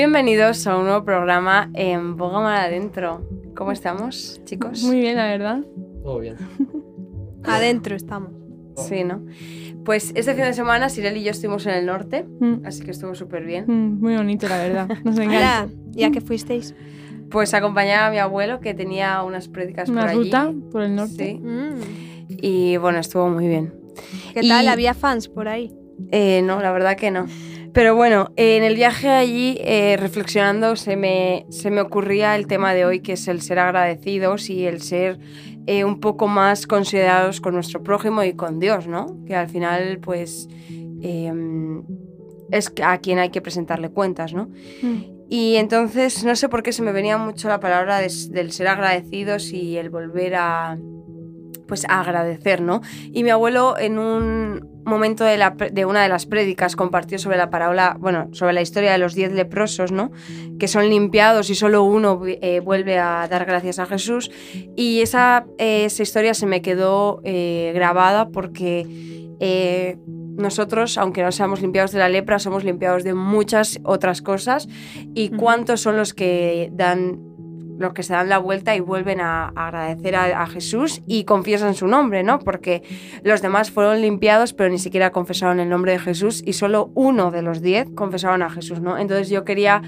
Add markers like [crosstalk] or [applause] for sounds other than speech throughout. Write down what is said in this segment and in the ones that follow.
Bienvenidos a un nuevo programa en Boga Mar Adentro. ¿Cómo estamos, chicos? Muy bien, la verdad. Todo bien. [laughs] Adentro estamos. Sí, ¿no? Pues este fin de semana Sirel y yo estuvimos en el norte, Mm, así que estuvo súper bien. mm, muy bonito, la verdad. [laughs] Nos encanta. ¿ya que fuisteis? Pues acompañaba a mi abuelo que tenía unas prédicas Una por allí. ruta por el norte. Sí. Mm. Y bueno, estuvo muy bien. ¿Qué Y- tal? ¿Había fans por ahí? Eh, no, la verdad que no. Pero bueno, en el viaje allí, eh, reflexionando, se me, se me ocurría el tema de hoy, que es el ser agradecidos y el ser eh, un poco más considerados con nuestro prójimo y con Dios, ¿no? Que al final, pues, eh, es a quien hay que presentarle cuentas, ¿no? Mm. Y entonces, no sé por qué se me venía mucho la palabra de- del ser agradecidos y el volver a, pues, agradecer, ¿no? Y mi abuelo en un momento de, la pre- de una de las prédicas compartió sobre la parábola, bueno, sobre la historia de los diez leprosos, ¿no? Que son limpiados y solo uno eh, vuelve a dar gracias a Jesús. Y esa, eh, esa historia se me quedó eh, grabada porque nosotros, aunque no seamos limpiados de la lepra, somos limpiados de muchas otras cosas. ¿Y cuántos son los que dan los que se dan la vuelta y vuelven a, agradecer a, a Jesús y confiesan su nombre, ¿no? Porque los demás fueron limpiados, pero ni siquiera confesaron el nombre de Jesús y solo uno de los diez confesaron a Jesús, ¿no? Entonces yo quería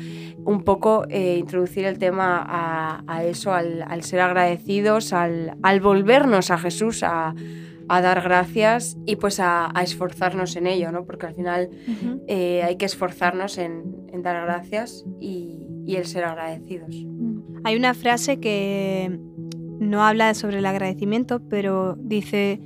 un poco eh, introducir el tema a, a eso, al, al ser agradecidos, al, al volvernos a Jesús, a, a dar gracias y pues a, a esforzarnos en ello, ¿no? Porque al final eh, hay que esforzarnos en, en dar gracias y, y el ser agradecidos. Mm. Hay una frase que no habla sobre el agradecimiento, pero dice,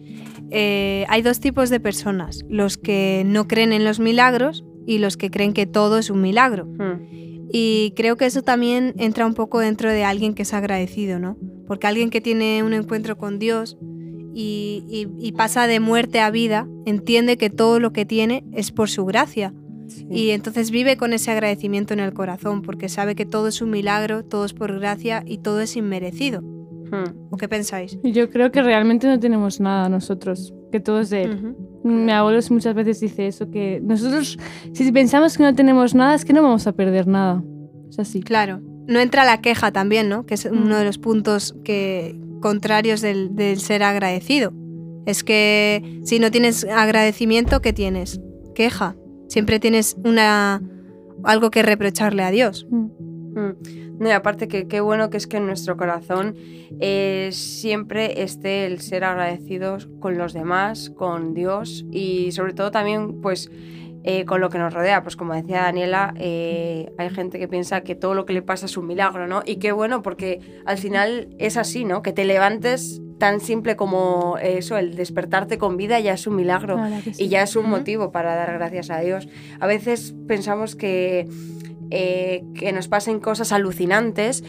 eh, hay dos tipos de personas, los que no creen en los milagros y los que creen que todo es un milagro. Hmm. Y creo que eso también entra un poco dentro de alguien que es agradecido, ¿no? Porque alguien que tiene un encuentro con Dios y, y- y pasa de muerte a vida, entiende que todo lo que tiene es por su gracia. Y entonces vive con ese agradecimiento en el corazón, porque sabe que todo es un milagro, todo es por gracia y todo es inmerecido. Hmm. ¿O qué pensáis? Yo creo que realmente no tenemos nada nosotros, que todo es de él. Mi abuelo muchas veces dice eso, que nosotros, si pensamos que no tenemos nada, es que no vamos a perder nada. Es así. Claro. No entra la queja también, ¿no? Que es Mm. uno de los puntos que, contrarios del, del ser agradecido. Es que si no tienes agradecimiento, ¿qué tienes? Queja. Siempre tienes una algo que reprocharle a Dios. Mm. Mm. No, y aparte que qué bueno que es que en nuestro corazón eh, siempre esté el ser agradecidos con los demás, con Dios y sobre todo también pues eh, con lo que nos rodea. Pues como decía Daniela, eh, hay gente que piensa que todo lo que le pasa es un milagro, ¿no? Y qué bueno porque al final es así, ¿no? Que te levantes tan simple como eso, el despertarte con vida ya es un milagro sí. y ya es un motivo para dar gracias a Dios. A veces pensamos que, eh, que nos pasen cosas alucinantes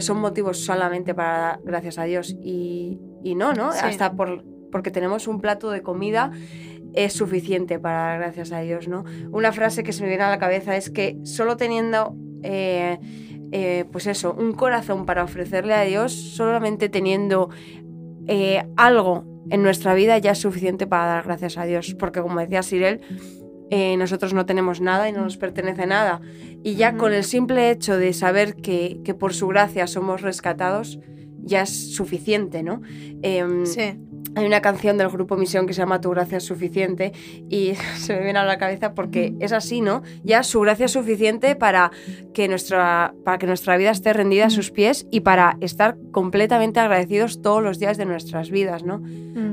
son motivos solamente para dar gracias a Dios y, y no, ¿no? Sí. Hasta por, porque tenemos un plato de comida es suficiente para dar gracias a Dios, ¿no? Una frase que se me viene a la cabeza es que solo teniendo... eh, eh, pues eso, un corazón para ofrecerle a Dios, solamente teniendo eh, algo en nuestra vida ya es suficiente para dar gracias a Dios. Porque como decía Sirel, eh, nosotros no tenemos nada y no nos pertenece nada. Y ya con el simple hecho de saber que, que por su gracia somos rescatados, ya es suficiente, ¿no? Em, Sí. Hay una canción del grupo Misión que se llama Tu gracia es suficiente y [laughs] se me viene a la cabeza porque es así, ¿no? Ya su gracia es suficiente para que nuestra, para que nuestra vida esté rendida a sus pies y para estar completamente agradecidos todos los días de nuestras vidas, ¿no?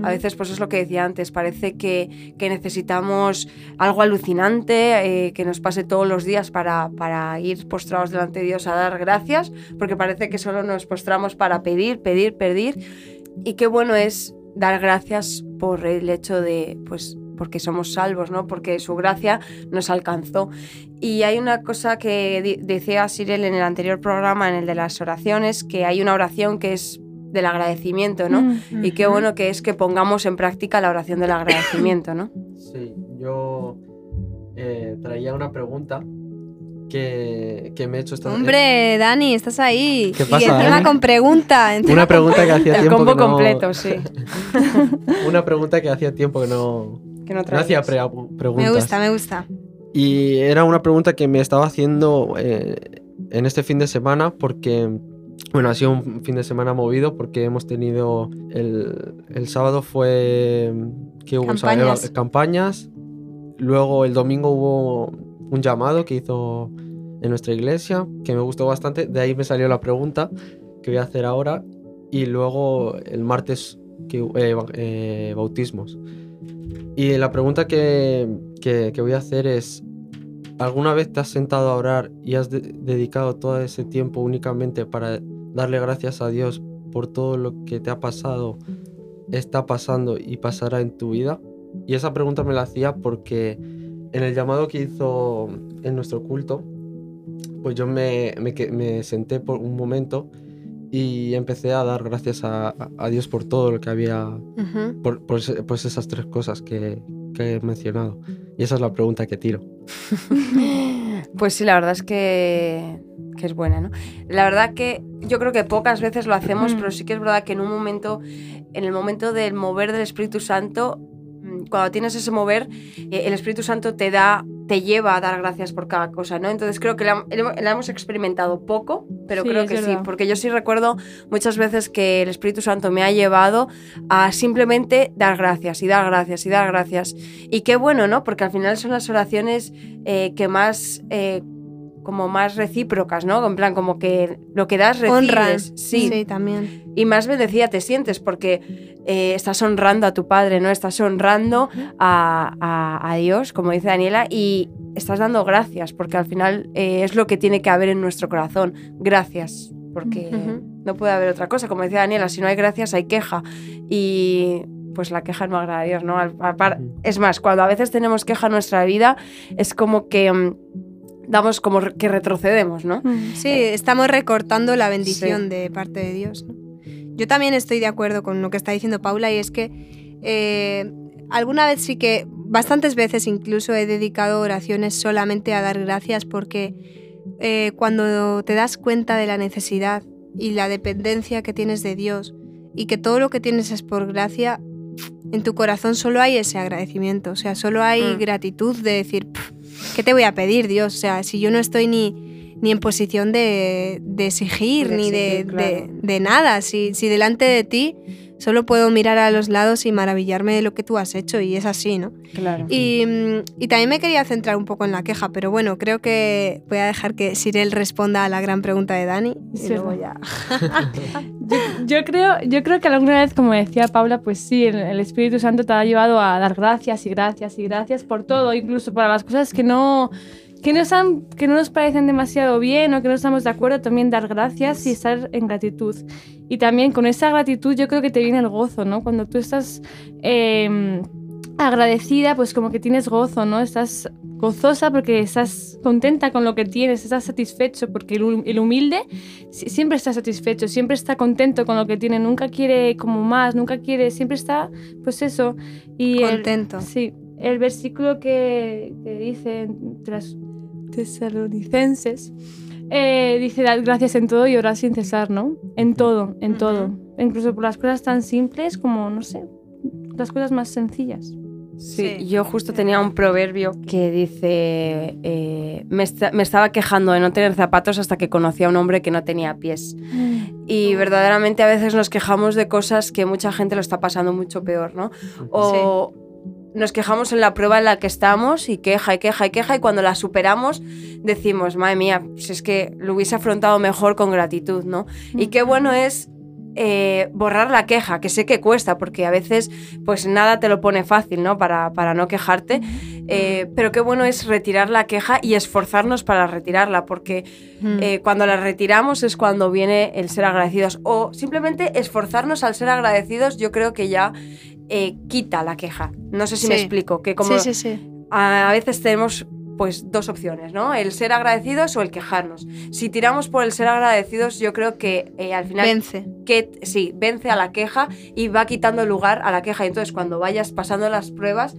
A veces, pues es lo que decía antes, parece que, que necesitamos algo alucinante, eh, que nos pase todos los días para, para ir postrados delante de Dios a dar gracias, porque parece que solo nos postramos para pedir, pedir, pedir. Y qué bueno es dar gracias por el hecho de, pues, porque somos salvos, ¿no? Porque su gracia nos alcanzó. Y hay una cosa que decía Sirel en el anterior programa, en el de las oraciones, que hay una oración que es del agradecimiento, ¿no? Mm. Y qué bueno que es que pongamos en práctica la oración del agradecimiento, ¿no? Sí, yo eh, traía una pregunta que, que me he hecho esta Hombre, Dani, estás ahí. ¿Qué y pasa, encima Dani? con pregunta. eh, encima Una pregunta que hacía El tiempo combo que no, completo, sí. [laughs] Una pregunta que hacía tiempo que no, Que no no hacía pre- preguntas. Me gusta, me gusta. Y era una pregunta que me estaba haciendo eh, en este fin de semana porque, bueno, ha sido un fin de semana movido porque hemos tenido, el, el sábado fue que hubo Campañas. eva- campañas, luego el domingo hubo un llamado que hizo en nuestra iglesia que me gustó bastante, de ahí me salió la pregunta que voy a hacer ahora y luego el martes que, eh, eh, bautismos. Y la pregunta que, que- voy a hacer es, ¿alguna vez te has sentado a orar y has de- dedicado todo ese tiempo únicamente para darle gracias a Dios por todo lo que te ha pasado, está pasando y pasará en tu vida? Y esa pregunta me la hacía porque en el llamado que hizo en nuestro culto, pues yo me, me que- me senté por un momento y empecé a dar gracias a, Dios por todo lo que había, por, esas tres cosas que, que he mencionado. Y esa es la pregunta que tiro. [laughs] Pues sí, la verdad es que, que es buena, ¿no? La verdad que yo creo que pocas veces lo hacemos, Mm. pero sí que es verdad que en un momento, en el momento del mover del Espíritu Santo, cuando tienes ese mover, eh, el Espíritu Santo te da, te lleva a dar gracias por cada cosa, ¿no? Entonces creo que la, la hemos experimentado poco, pero Sí, creo que sí, porque yo sí recuerdo muchas veces que el Espíritu Santo me ha llevado a simplemente dar gracias y dar gracias y dar gracias. Y qué bueno, ¿no? Porque al final son las oraciones eh, que más... eh, como más recíprocas, ¿no? En plan, como que lo que das recibes. Sí. sí, también. Y más bendecida te sientes porque eh, estás honrando a tu padre, ¿no? Estás honrando a, a- a Dios, como dice Daniela, y estás dando gracias, porque al final eh, es lo que tiene que haber en nuestro corazón. Gracias, porque no puede haber otra cosa. Como decía Daniela, si no hay gracias, hay queja. Y pues la queja no agrada a Dios, ¿no? Al- al par- Ujú. Es más, cuando a veces tenemos queja en nuestra vida, es como que mm, damos como que retrocedemos, ¿no? Mm. Sí, estamos recortando la bendición Sí. de parte de Dios. ¿no? Yo también estoy de acuerdo con lo que está diciendo Paula y es que eh, alguna vez sí que, bastantes veces incluso he dedicado oraciones solamente a dar gracias porque eh, cuando te das cuenta de la necesidad y la dependencia que tienes de Dios y que todo lo que tienes es por gracia, en tu corazón solo hay ese agradecimiento, o sea, solo hay Mm. gratitud de decir, "Pff, ¿qué te voy a pedir, Dios? O sea, si yo no estoy ni, ni en posición de, de exigir, De ni de, exigir, claro. de- de nada, si, si delante de ti solo puedo mirar a los lados y maravillarme de lo que tú has hecho, y es así, ¿no? Claro. Y, mm, y también me quería centrar un poco en la queja, pero bueno, creo que voy a dejar que Sirel responda a la gran pregunta de Dani. Y Sí, luego ya. [laughs] Yo, yo creo, yo creo que alguna vez, como decía Paula, pues sí, el, el Espíritu Santo te ha llevado a dar gracias y gracias y gracias por todo, incluso para las cosas que no, que no, están, que no nos parecen demasiado bien o que no estamos de acuerdo, también dar gracias y estar en gratitud. Y también con esa gratitud yo creo que te viene el gozo, ¿no? Cuando tú estás eh, agradecida, pues como que tienes gozo, ¿no? Estás gozosa porque estás contenta con lo que tienes, estás satisfecho porque el, hum- el humilde si- siempre está satisfecho, siempre está contento con lo que tiene, nunca quiere como más, nunca quiere, siempre está, pues eso. Y el- Contento. sí, el versículo que, que dice entre las tesalonicenses eh, dice, dad gracias en todo y orad sin cesar, ¿no? En todo, en todo. Incluso por las cosas tan simples como, no sé, las cosas más sencillas. Sí, Sí. yo justo tenía un proverbio que dice, eh, me, esta- me estaba quejando de no tener zapatos hasta que conocí a un hombre que no tenía pies. Y verdaderamente a veces nos quejamos de cosas que mucha gente lo está pasando mucho peor, ¿no? O nos quejamos en la prueba en la que estamos y queja y queja y queja y cuando la superamos decimos, madre mía, si es que lo hubiese afrontado mejor con gratitud, ¿no? Y qué bueno es eh, borrar la queja, que sé que cuesta, porque a veces pues nada te lo pone fácil, ¿no? Para, para no quejarte, Eh, pero qué bueno es retirar la queja y esforzarnos para retirarla, porque Mm. eh, cuando la retiramos es cuando viene el ser agradecidos. O simplemente esforzarnos al ser agradecidos, yo creo que ya quita la queja. No sé si me explico, que como Sí, sí, sí. a a veces tenemos pues dos opciones, ¿no? El ser agradecidos o el quejarnos. Si tiramos por el ser agradecidos, yo creo que eh, al final Vence. que sí, vence a la queja y va quitando lugar a la queja. Y entonces cuando vayas pasando las pruebas,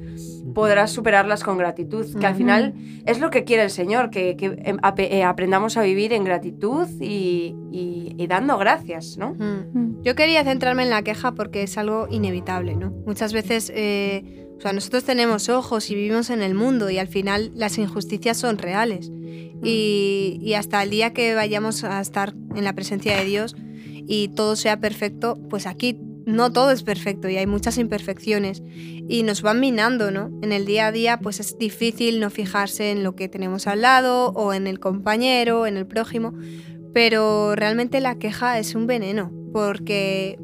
podrás superarlas con gratitud, que al final es lo que quiere el Señor, que, que, em, eh, aprendamos a vivir en gratitud y, y- y dando gracias, ¿no? Mm. Yo quería centrarme en la queja porque es algo inevitable, ¿no? Muchas veces, eh, O sea, nosotros tenemos ojos y vivimos en el mundo y al final las injusticias son reales. Y, hasta el día que vayamos a estar en la presencia de Dios y todo sea perfecto, pues aquí no todo es perfecto y hay muchas imperfecciones y nos van minando, ¿no? En el día a día pues es difícil no fijarse en lo que tenemos al lado o en el compañero, en el prójimo, pero realmente la queja es un veneno porque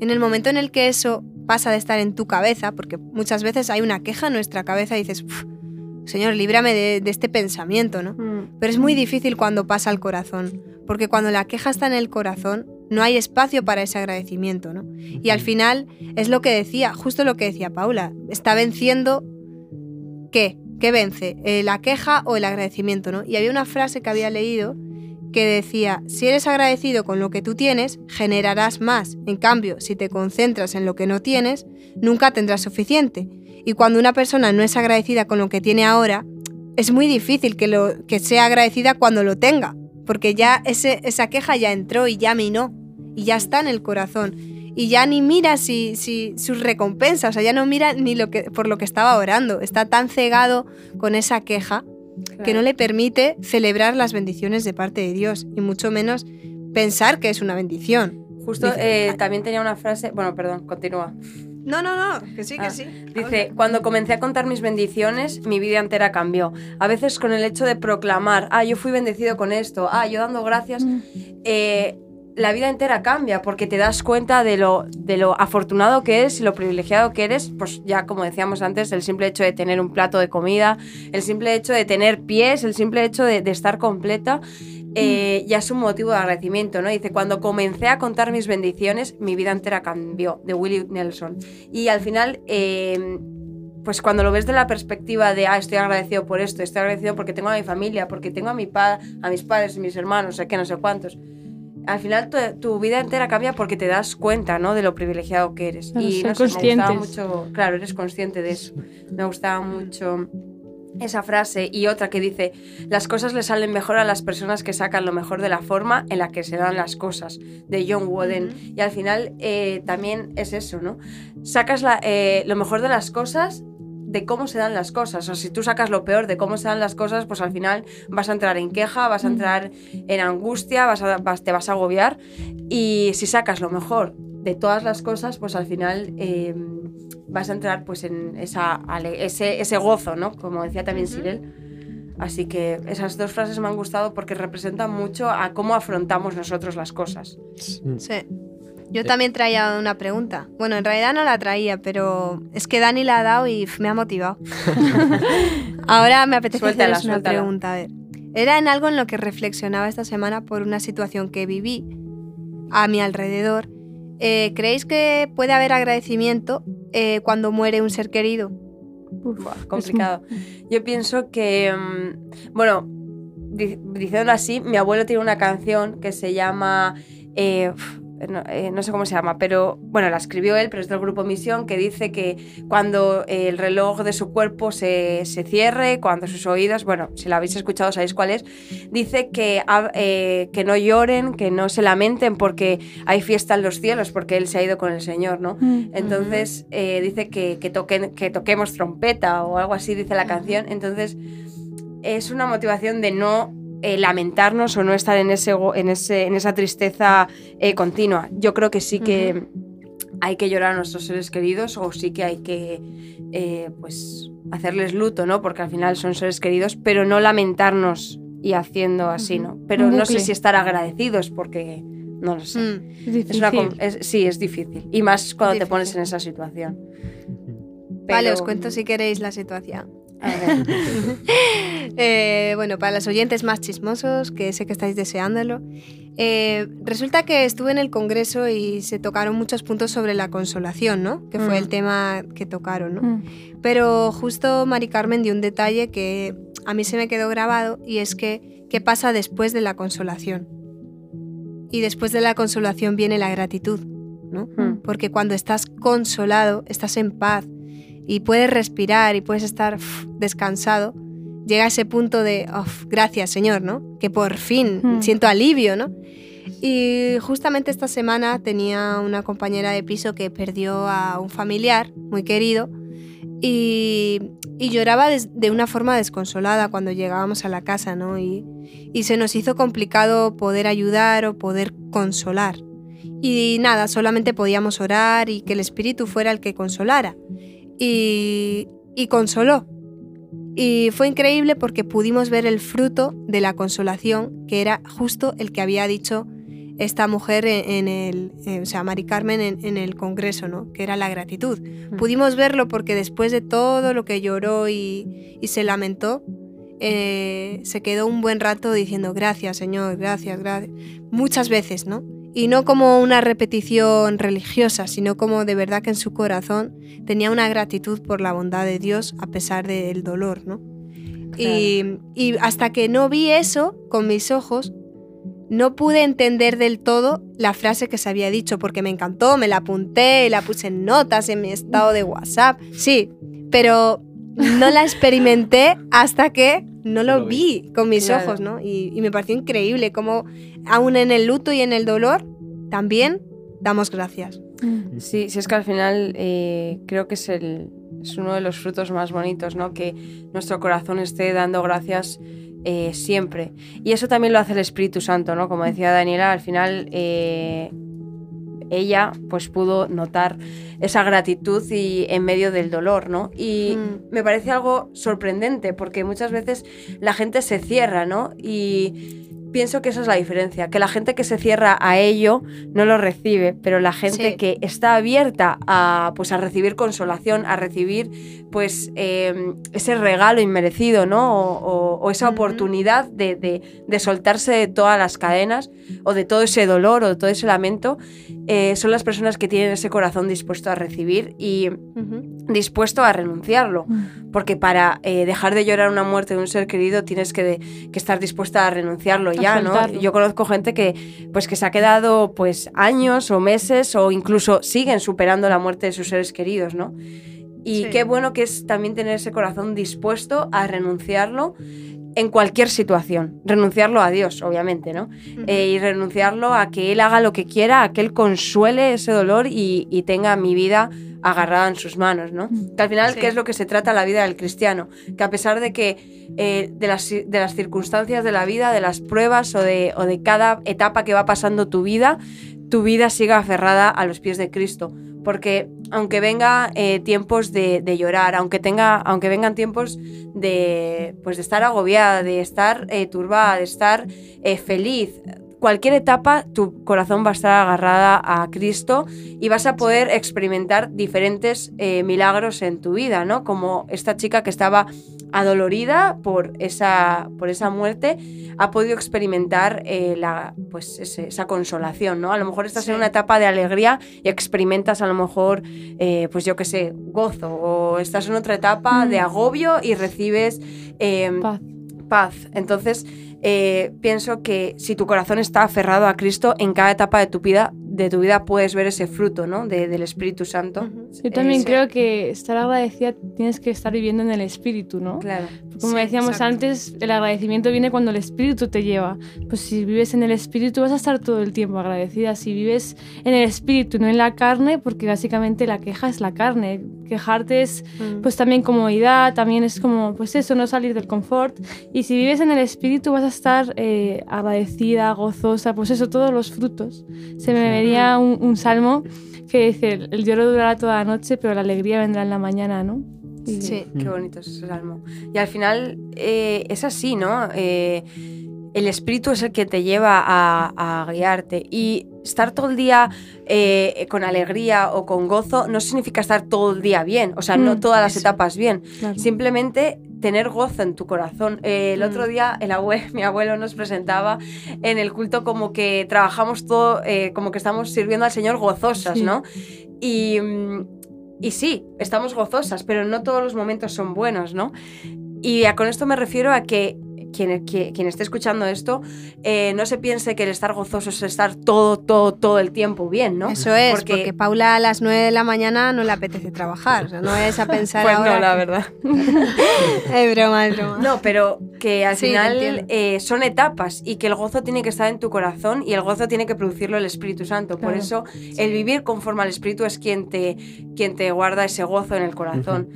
en el momento en el que eso pasa de estar en tu cabeza, porque muchas veces hay una queja en nuestra cabeza y dices, Señor, líbrame de, de, este pensamiento, ¿no? Mm. Pero es muy difícil cuando pasa al corazón, porque cuando la queja está en el corazón, no hay espacio para ese agradecimiento, ¿no? Y al final es lo que decía, justo lo que decía Paula, está venciendo ¿qué? ¿Qué vence? Eh, ¿La queja o el agradecimiento, ¿no? Y había una frase que había leído que decía, si eres agradecido con lo que tú tienes, generarás más. En cambio, si te concentras en lo que no tienes, nunca tendrás suficiente. Y cuando una persona no es agradecida con lo que tiene ahora, es muy difícil que, lo, que sea agradecida cuando lo tenga, porque ya ese, esa queja ya entró y ya minó, y ya está en el corazón. Y ya ni mira si, si sus recompensas, o sea, ya no mira ni lo que, por lo que estaba orando. Está tan cegado con esa queja que no le permite celebrar las bendiciones de parte de Dios, y mucho menos pensar que es una bendición. Justo Dice, eh, también tenía una frase, bueno, perdón, continúa. No, no, no, que sí, que Ah, sí. Dice, cuando comencé a contar mis bendiciones, mi vida entera cambió. A veces con el hecho de proclamar, ah, yo fui bendecido con esto, ah, yo dando gracias, eh, la vida entera cambia porque te das cuenta de lo, afortunado que eres y lo privilegiado que eres, pues ya como decíamos antes, el simple hecho de tener un plato de comida, el simple hecho de tener pies, el simple hecho de, estar completa. eh, ya es un motivo de agradecimiento, ¿no? Dice, cuando comencé a contar mis bendiciones, mi vida entera cambió, de Willie Nelson. Y al final, eh, pues cuando lo ves de la perspectiva de, ah, estoy agradecido por esto, estoy agradecido porque tengo a mi familia, porque tengo a, mi pa a mis padres mis hermanos, sé no sé cuántos. Al final tu, tu, vida entera cambia porque te das cuenta, ¿no? De lo privilegiado que eres. Claro, y no sé, me gustaba mucho, claro, eres consciente de eso. Me gustaba mucho esa frase y otra que dice, las cosas le salen mejor a las personas que sacan lo mejor de la forma en la que se dan las cosas, de John Wooden. Y al final eh, también es eso, ¿no? Sacas la- eh, lo mejor de las cosas de cómo se dan las cosas. O si tú sacas lo peor de cómo se dan las cosas, pues al final vas a entrar en queja, vas a Mm. entrar en angustia, vas a, vas- te vas a agobiar. Y si sacas lo mejor de todas las cosas, pues al final eh, vas a entrar pues en esa, ese, ese gozo, ¿no? Como decía también Ujú. Cyril. Así que esas dos frases me han gustado porque representan mucho a cómo afrontamos nosotros las cosas. Mm. Sí. Yo también traía una pregunta. Bueno, en realidad no la traía, pero es que Dani la ha dado y me ha motivado. [laughs] Ahora me apetece Suéltala, haceros una suéltala. pregunta. A ver, era en algo en lo que reflexionaba esta semana por una situación que viví a mi alrededor. Eh, ¿Creéis que puede haber agradecimiento eh, cuando muere un ser querido? Uf, Buah, es complicado. Yo pienso que, mm, bueno, di- diciéndolo así, mi abuelo tiene una canción que se llama, eh, uf, no, eh, no sé cómo se llama, pero bueno, la escribió él, pero es del grupo Misión, que dice que cuando el reloj de su cuerpo se, se cierre, cuando sus oídos, bueno, si la habéis escuchado sabéis cuál es, dice que, eh, que no lloren, que no se lamenten porque hay fiesta en los cielos, porque él se ha ido con el Señor, ¿no? Mm. Entonces eh, dice que, que, toquen, que toquemos trompeta o algo así, dice la canción. Entonces es una motivación de no eh, lamentarnos o no estar en, ese, en, ese, en esa tristeza eh, continua. Yo creo que sí que hay que llorar a nuestros seres queridos o sí que hay que eh, pues hacerles luto, ¿no? Porque al final son seres queridos, pero no lamentarnos y haciendo así, ¿no? Pero no sé si estar agradecidos porque no lo sé. Mm. Es difícil. Es una es- sí, es difícil. Y más cuando te pones en esa situación. Vale, os cuento si queréis la situación. [laughs] Eh, bueno, para los oyentes más chismosos, que sé que estáis deseándolo, eh, resulta que estuve en el Congreso y se tocaron muchos puntos sobre la consolación, ¿no? Que fue Mm. el tema que tocaron, ¿no? Mm. Pero justo Mari Carmen dio un detalle que a mí se me quedó grabado y es que, ¿qué pasa después de la consolación? Y después de la consolación viene la gratitud, ¿no? Mm. Porque cuando estás consolado, estás en paz y puedes respirar y puedes estar descansado, llega ese punto de, "Uf, gracias Señor, ¿no? Que por fin Hmm. siento alivio, ¿no? Y justamente esta semana tenía una compañera de piso que perdió a un familiar muy querido Y, y lloraba des- de una forma desconsolada cuando llegábamos a la casa, ¿no? Y, y se nos hizo complicado poder ayudar o poder consolar. Y nada, solamente podíamos orar y que el Espíritu fuera el que consolara. Y, y consoló. Y fue increíble porque pudimos ver el fruto de la consolación, que era justo el que había dicho esta mujer en, el, o sea, Mari Carmen en, en el Congreso, ¿no? Que era la gratitud. Pudimos verlo porque después de todo lo que lloró y, y se lamentó, eh, se quedó un buen rato diciendo gracias, Señor, gracias, gracias. Muchas veces, ¿no? Y no como una repetición religiosa, sino como de verdad que en su corazón tenía una gratitud por la bondad de Dios a pesar del dolor, ¿no? Y, y hasta que no vi eso con mis ojos, no pude entender del todo la frase que se había dicho, porque me encantó, me la apunté, la puse en notas en mi estado de WhatsApp. Sí, pero no la experimenté hasta que no lo lo vi con mis Claro. ojos, ¿no? Y, y me pareció increíble cómo aún en el luto y en el dolor también damos gracias. Sí, sí, es que al final eh, creo que es, el, es uno de los frutos más bonitos, ¿no? Que nuestro corazón esté dando gracias eh, siempre. Y eso también lo hace el Espíritu Santo, ¿no? Como decía Daniela, al final eh, ella pues pudo notar esa gratitud y en medio del dolor, ¿no? Y Mm. me parece algo sorprendente porque muchas veces la gente se cierra, ¿no? Y pienso que esa es la diferencia, que la gente que se cierra a ello no lo recibe, pero la gente Sí. que está abierta a, pues, a recibir consolación, a recibir pues eh, ese regalo inmerecido, ¿no? O, o- o esa oportunidad de, de- de soltarse de todas las cadenas o de todo ese dolor o de todo ese lamento, eh, son las personas que tienen ese corazón dispuesto a recibir y dispuesto a renunciarlo. Porque para eh, dejar de llorar una muerte de un ser querido tienes que, de- que estar dispuesta a renunciarlo ya, ¿no? Yo conozco gente que, pues, que se ha quedado pues, años o meses o incluso siguen superando la muerte de sus seres queridos, ¿no? Y Sí. qué bueno que es también tener ese corazón dispuesto a renunciarlo en cualquier situación. Renunciarlo a Dios, obviamente, ¿no? Eh, y renunciarlo a que Él haga lo que quiera, a que Él consuele ese dolor y, y tenga mi vida agarrada en sus manos, ¿no? Que al final, Sí. ¿qué es lo que se trata la vida del cristiano? Que a pesar de que eh, de, las, de las circunstancias de la vida, de las pruebas o de, o de cada etapa que va pasando tu vida, tu vida siga aferrada a los pies de Cristo. Porque aunque venga eh, tiempos de, llorar, aunque, tenga, aunque vengan tiempos de, pues de estar agobiada, de estar eh, turbada, de estar eh, feliz, cualquier etapa tu corazón va a estar agarrada a Cristo y vas a poder experimentar diferentes eh, milagros en tu vida, ¿no? Como esta chica que estaba adolorida por esa, por esa muerte, ha podido experimentar eh, la, pues ese- esa consolación, ¿no? A lo mejor estás Sí. en una etapa de alegría y experimentas a lo mejor, eh, pues yo qué sé, gozo, o estás en otra etapa Mm. de agobio y recibes em, Paz. paz. Entonces, eh, pienso que si tu corazón está aferrado a Cristo, en cada etapa de tu vida, de tu vida puedes ver ese fruto, ¿no? De- del Espíritu Santo. Ujú. Yo también Eh, creo que estar agradecida tienes que estar viviendo en el espíritu, ¿no? Claro. Como Sí, decíamos exacto. antes, el agradecimiento viene cuando el espíritu te lleva. Pues si vives en el espíritu vas a estar todo el tiempo agradecida. Si vives en el espíritu, no en la carne, porque básicamente la queja es la carne. Quejarte es Mm. pues también comodidad, también es como pues eso, no salir del confort. Y si vives en el espíritu vas a estar eh, agradecida, gozosa, pues eso, todos los frutos. Se me venía un, un salmo que dice, el lloro durará toda la noche, pero la alegría vendrá en la mañana, ¿no? Y- Sí. Qué Mm. bonito es ese salmo. Y al final eh, es así, ¿no? Eh, el espíritu es el que te lleva a, a guiarte. Y estar todo el día eh, con alegría o con gozo no significa estar todo el día bien. O sea, no Mm, todas las eso. etapas bien. claro. Simplemente tener gozo en tu corazón. Eh, el Mm. otro día el abue- [laughs] mi abuelo nos presentaba en el culto como que trabajamos todo, eh, como que estamos sirviendo al Señor gozosas, Sí. ¿no? Y, mm, y sí, estamos gozosas, pero no todos los momentos son buenos, ¿no? Y a- con esto me refiero a que quien, quien, quien esté escuchando esto eh, no se piense que el estar gozoso es estar todo, todo, todo el tiempo bien, ¿no? Eso es, porque... Paula a las 9 de la mañana no le apetece trabajar. O sea, no vayas a [laughs] pensar Pues ahora no, la que- verdad. [laughs] es broma, es broma. No, pero que al Sí, final eh, son etapas y que el gozo tiene que estar en tu corazón y el gozo tiene que producirlo el Espíritu Santo. Por Claro. eso el vivir conforme al Espíritu es quien te, quien te guarda ese gozo en el corazón.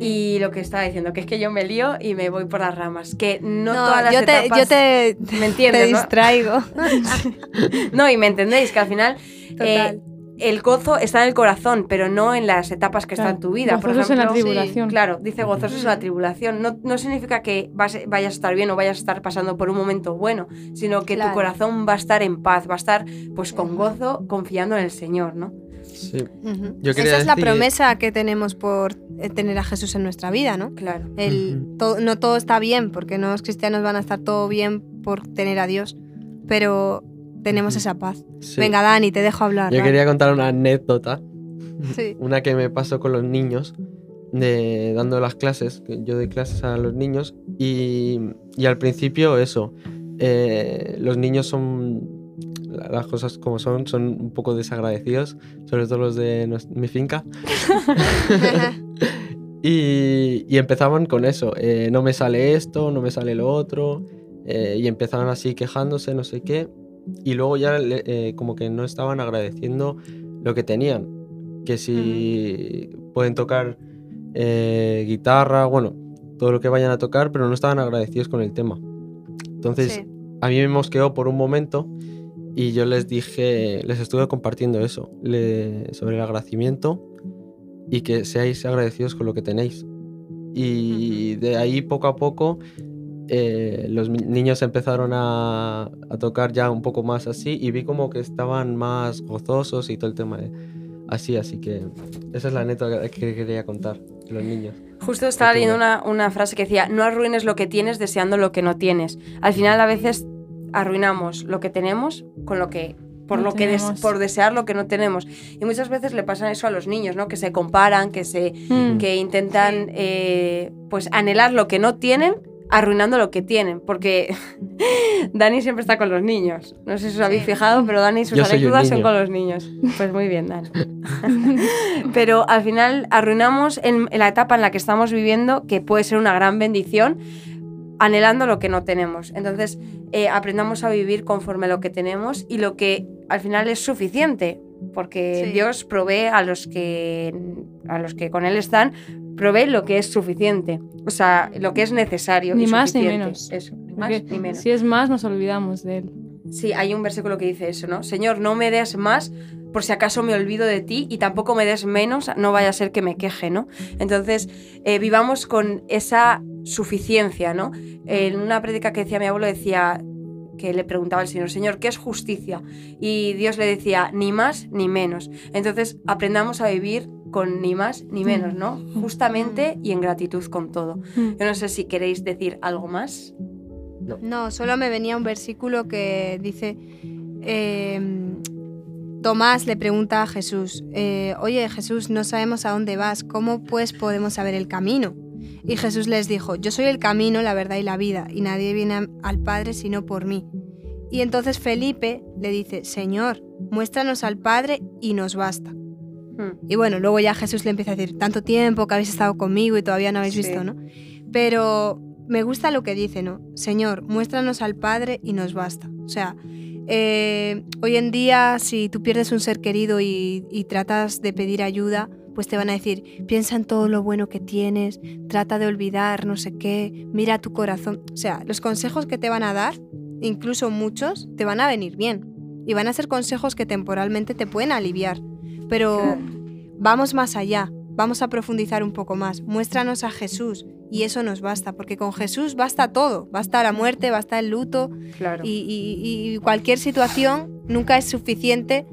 Y lo que estaba diciendo, que es que yo me lío y me voy por las ramas. Que no, No, todas las yo, te, etapas... yo te, [laughs] ¿Me entiendes, distraigo. [laughs] No, y me entendéis, que al final... Total. eh, el gozo está en el corazón, pero no en las etapas que está Claro, en tu vida. Por gozosos en la ejemplo, tribulación. Claro, dice gozosos en la tribulación. No, no significa que vas- vayas a estar bien o vayas a estar pasando por un momento bueno, sino que Claro. tu corazón va a estar en paz, va a estar pues con gozo, confiando en el Señor, ¿no? Sí. Ujú. Yo quería Esa es la promesa que tenemos por eh, tener a Jesús en nuestra vida, ¿no? Claro. El, Ujú. to- no todo está bien, porque no los cristianos van a estar todo bien por tener a Dios, pero tenemos esa paz. Sí. Venga, Dani, te dejo hablar. Yo Dani. quería contar una anécdota, Sí. [laughs] una que me pasó con los niños, de, dando las clases, yo doy clases a los niños, y, y al principio eso, eh, los niños son, las cosas como son, son un poco desagradecidos, sobre todo los de mi finca. [laughs] [laughs] Y, y empezaban con eso, eh, no me sale esto, no me sale lo otro, eh, y empezaban así quejándose, no sé qué, y luego ya eh, como que no estaban agradeciendo lo que tenían, que si pueden tocar guitarra, bueno, todo lo que vayan a tocar, pero no estaban agradecidos con el tema. Entonces, Sí. a mí me mosqueó por un momento y yo les dije, les estuve compartiendo eso, le- sobre el agradecimiento y que seáis agradecidos con lo que tenéis. Y de ahí poco a poco eh, los niños empezaron a, a tocar ya un poco más así y vi como que estaban más gozosos y todo el tema de así, así que esa es la anécdota que quería contar los niños. Justo estaba leyendo una, una frase que decía, no arruines lo que tienes deseando lo que no tienes. Al final a veces arruinamos lo que tenemos con lo que por No lo que des- por desear lo que no tenemos. Y muchas veces le pasa eso a los niños no que se comparan que se Mm. que intentan eh, pues anhelar lo que no tienen arruinando lo que tienen porque [laughs] Dani siempre está con los niños. No sé si os habéis Sí. fijado pero Dani y sus Yo anécdotas son con los niños. Pues muy bien Dani. [laughs] Pero al final arruinamos en, en la etapa en la que estamos viviendo, que puede ser una gran bendición, anhelando lo que no tenemos. Entonces, eh, aprendamos a vivir conforme a lo que tenemos y lo que al final es suficiente, porque Sí. Dios provee a los que a los que con él están, provee lo que es suficiente, o sea, lo que es necesario. Ni y más ni suficiente. menos. Eso, ni más ni menos. Si es más, nos olvidamos de él. Sí, hay un versículo que dice eso, ¿no? Señor, no me des más por si acaso me olvido de ti y tampoco me des menos, no vaya a ser que me queje, ¿no? Entonces, eh, vivamos con esa suficiencia, ¿no? En una prédica que decía mi abuelo decía que le preguntaba al Señor, Señor, ¿qué es justicia? Y Dios le decía, ni más ni menos. Entonces, aprendamos a vivir con ni más ni menos, ¿no? Justamente y en gratitud con todo. Mm. Yo no sé si queréis decir algo más. No, solo me venía un versículo que dice, eh, Tomás le pregunta a Jesús, eh, oye Jesús, no sabemos a dónde vas, ¿cómo pues podemos saber el camino? Y Jesús les dijo, yo soy el camino, la verdad y la vida, y nadie viene al Padre sino por mí. Y entonces Felipe le dice, Señor, muéstranos al Padre y nos basta. Hmm. Y bueno, luego ya Jesús le empieza a decir, tanto tiempo que habéis estado conmigo y todavía no habéis Sí. visto, ¿no? Pero me gusta lo que dice, ¿no? Señor, muéstranos al Padre y nos basta. O sea, eh, hoy en día si tú pierdes un ser querido y, y tratas de pedir ayuda, pues te van a decir, piensa en todo lo bueno que tienes, trata de olvidar no sé qué, mira tu corazón. O sea, los consejos que te van a dar, incluso muchos, te van a venir bien. Y van a ser consejos que temporalmente te pueden aliviar. Pero vamos más allá, vamos a profundizar un poco más. Muéstranos a Jesús y eso nos basta, porque con Jesús basta todo, basta la muerte, basta el luto Claro. y, y- y cualquier situación nunca es suficiente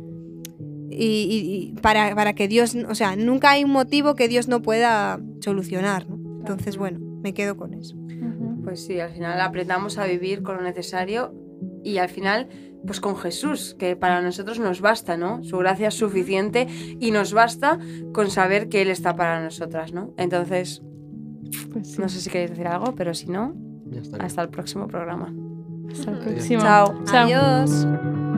y, y- y para, para que Dios, o sea, nunca hay un motivo que Dios no pueda solucionar. ¿no? Entonces, bueno, me quedo con eso. Pues sí, al final aprendamos a vivir con lo necesario y al final, pues con Jesús, que para nosotros nos basta, ¿no? Su gracia es suficiente y nos basta con saber que Él está para nosotras, ¿no? Entonces, Pues sí. no sé si queréis decir algo, pero si no. Hasta el próximo programa. Hasta el próximo. Chao. Chao. Adiós.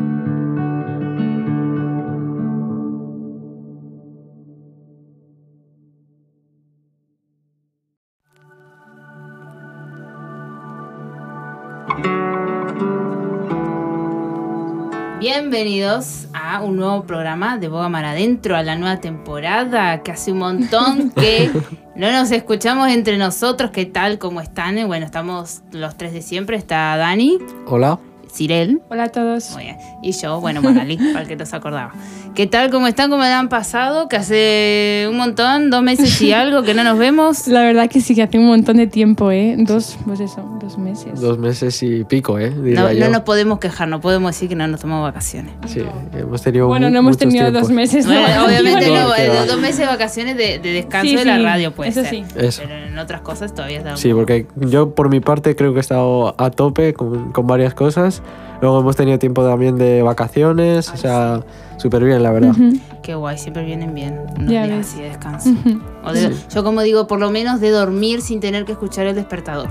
Bienvenidos a un nuevo programa de Boga Mar Adentro, a la nueva temporada, que hace un montón que [laughs] no nos escuchamos entre nosotros. ¿Qué tal? ¿Cómo están? Bueno, estamos los tres de siempre. Está Dani, Hola. Cirel, Hola a todos. muy bien, y yo, bueno, Magali, [laughs] para el que no se acordaba. ¿Qué tal? ¿Cómo están? ¿Cómo le han pasado? Que hace un montón, dos meses y [laughs] algo que no nos vemos. La verdad que sí, que hace un montón de tiempo, ¿eh? Dos, pues eso, dos meses. Dos meses y pico, ¿eh? Diría No, yo. no nos podemos quejar, no podemos decir que no nos tomamos vacaciones. Sí, hemos tenido Bueno, no hemos tenido tiempos. dos meses. de Bueno, obviamente [laughs] No, no, que eh, dos meses de vacaciones de, de descanso Sí, de la sí, radio puede eso ser. sí. Eso. Pero en otras cosas todavía está Sí, porque yo por mi parte creo que he estado a tope con, con varias cosas. Luego hemos tenido tiempo también de vacaciones, o sea, súper bien, la verdad. Qué guay, siempre vienen bien unos Ya días ves. así de descanso. Ujú. O de- Yo como digo, por lo menos de dormir sin tener que escuchar el despertador.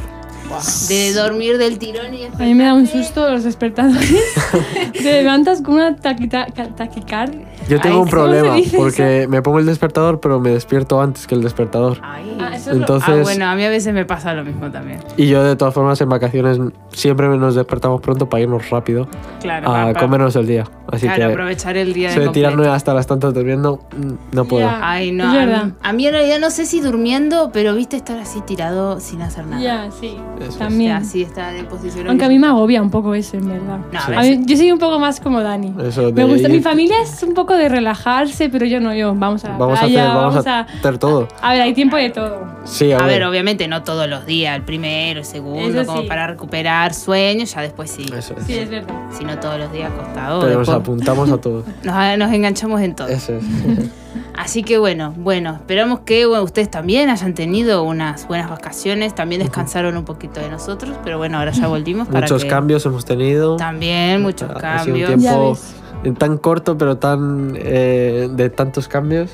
De dormir del tirón y A mí me da un susto los despertadores. [laughs] Te levantas con una taquita- taquicardia. Yo tengo Ay, un ¿cómo se problema, porque me pongo el despertador, pero me despierto antes que el despertador. Ay. Ah, eso es lo- Entonces, Ah, bueno, a mí a veces me pasa lo mismo también. y yo de todas formas en vacaciones siempre nos despertamos pronto para irnos rápido Claro, a para- comernos el día. Así claro, que aprovechar el día eso de tirarme hasta las tantas durmiendo, mm, no puedo. Ya. Ay, no, a verdad. mí, a mí en realidad no sé si durmiendo, pero viste estar así tirado sin hacer nada. Ya, sí. Eso es. También. Así estar en posición Aunque a mí me agobia un poco eso, en verdad. No, a Sí. A mí- yo soy un poco más como Dani. Eso de Me gusta. ir- Mi familia es un poco de relajarse, pero yo no, yo. Vamos a la Vamos a playa, hacer, vamos, a a... hacer todo. A ver, hay tiempo de todo. Sí, a, A ver. ver, obviamente no todos los días, el primero, el segundo, Eso como sí. para recuperar sueños, ya después sí. Eso es. Sí, es verdad. Si no todos los días acostado. Pero nos después apuntamos a todo. [laughs] nos, nos enganchamos en todo. Eso es. [laughs] Así que bueno, bueno, esperamos que bueno, ustedes también hayan tenido unas buenas vacaciones, también descansaron un poquito de nosotros, pero bueno, ahora ya volvimos para Muchos que- cambios hemos tenido. También muchos Ha sido un cambios. Tiempo tan corto, pero tan eh, de tantos cambios.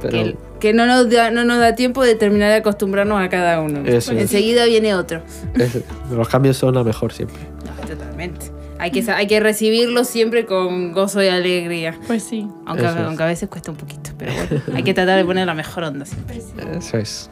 Pero Que, que no, nos da, no nos da tiempo de terminar de acostumbrarnos a cada uno. Eso es. Enseguida viene otro. es- los cambios son a mejor siempre. No, totalmente. Hay que, sa- hay que recibirlos siempre con gozo y alegría. Pues sí. Aunque, aunque a veces cuesta un poquito, pero bueno, hay que tratar de poner la mejor onda siempre. Eso es.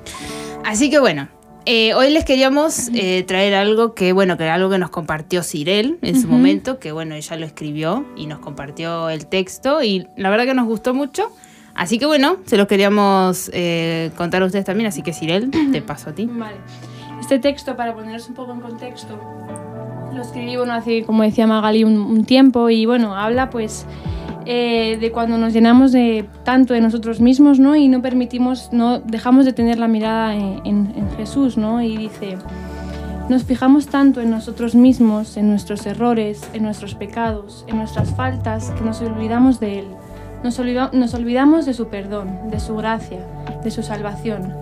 Así que bueno, eh, hoy les queríamos eh, traer algo que, bueno, que algo que nos compartió Cirel en su momento, que bueno, ella lo escribió y nos compartió el texto y la verdad que nos gustó mucho. Así que bueno, se los queríamos eh, contar a ustedes también, así que Cirel, te paso a ti. Vale. Este texto, para poneros un poco en contexto, lo escribí, bueno, hace, como decía Magali, un, tiempo y, bueno, habla, pues, eh, de cuando nos llenamos de tanto de nosotros mismos, ¿no? Y no permitimos, no dejamos de tener la mirada en, en- Jesús, ¿no? Y dice, nos fijamos tanto en nosotros mismos, en nuestros errores, en nuestros pecados, en nuestras faltas, que nos olvidamos de Él. Nos olvidamos de su perdón, de su gracia, de su salvación.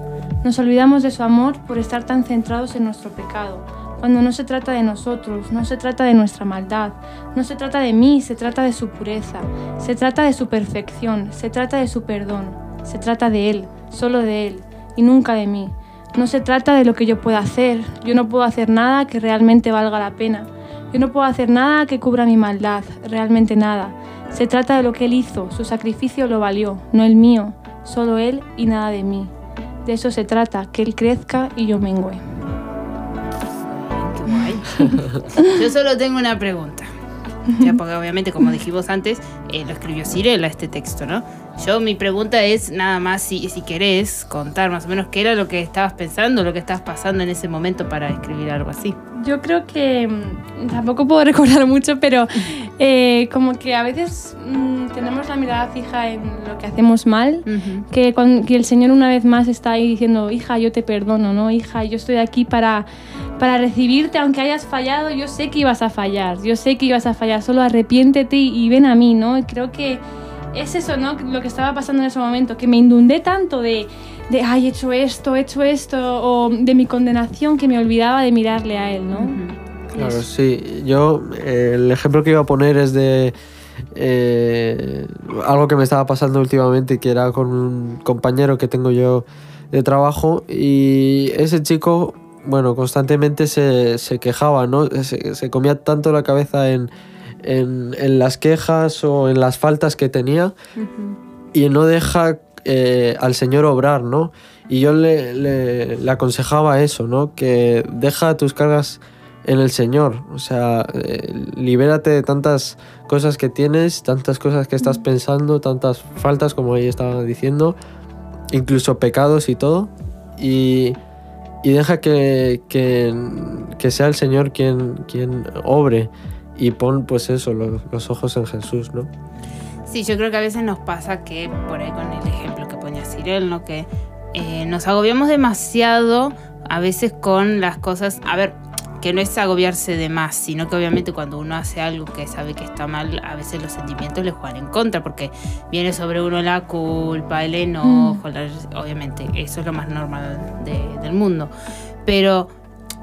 Nos olvidamos de su amor por estar tan centrados en nuestro pecado, cuando no se trata de nosotros, no se trata de nuestra maldad, no se trata de mí, se trata de su pureza, se trata de su perfección, se trata de su perdón, se trata de Él, solo de Él, y nunca de mí. No se trata de lo que yo pueda hacer, yo no puedo hacer nada que realmente valga la pena, yo no puedo hacer nada que cubra mi maldad, realmente nada. Se trata de lo que Él hizo, su sacrificio lo valió, no el mío, solo Él y nada de mí. De eso se trata, que Él crezca y yo mengüe. Guay. [laughs] Yo solo tengo una pregunta. Ya, porque obviamente, como dijimos antes, eh, lo escribió Cirela este texto, ¿no? Yo, mi pregunta es nada más si, si querés contar más o menos qué era lo que estabas pensando, lo que estabas pasando en ese momento para escribir algo así. Yo creo que mm, tampoco puedo [laughs] recordar mucho, pero eh, como que a veces mm, tenemos la mirada fija en lo que hacemos mal, que, cuan- que el Señor una vez más está ahí diciendo, hija, yo te perdono, ¿no? Hija, yo estoy aquí para, para recibirte, aunque hayas fallado, yo sé que ibas a fallar, yo sé que ibas a fallar, solo arrepiéntete y, y ven a mí, ¿no? Y creo que es eso, ¿no? Lo que estaba pasando en ese momento, que me inundé tanto de, de, ay, he hecho esto, he hecho esto, o de mi condenación, que me olvidaba de mirarle a Él, ¿no? Claro, sí. Yo, eh, el ejemplo que iba a poner es de eh, algo que me estaba pasando últimamente, que era con un compañero que tengo yo de trabajo. Y ese chico bueno, constantemente se, se quejaba, ¿no? Se, se comía tanto la cabeza en, en, en las quejas o en las faltas que tenía y no deja eh, al Señor obrar, ¿no? Y yo le, le- le aconsejaba eso, ¿no? Que deja tus cargas en el Señor, o sea, eh, libérate de tantas cosas que tienes, tantas cosas que estás pensando, tantas faltas, como ahí estaba diciendo, incluso pecados y todo, y, y deja que, que, que sea el Señor quien, quien obre y pon pues eso, los, los ojos en Jesús, ¿no? Sí, yo creo que a veces nos pasa que, por ahí con el ejemplo que ponía Cyril, ¿no? que eh, nos agobiamos demasiado a veces con las cosas, a ver, que no es agobiarse de más, sino que obviamente cuando uno hace algo que sabe que está mal, a veces los sentimientos le juegan en contra, porque viene sobre uno la culpa, el enojo, la- obviamente, eso es lo más normal de- del mundo. Pero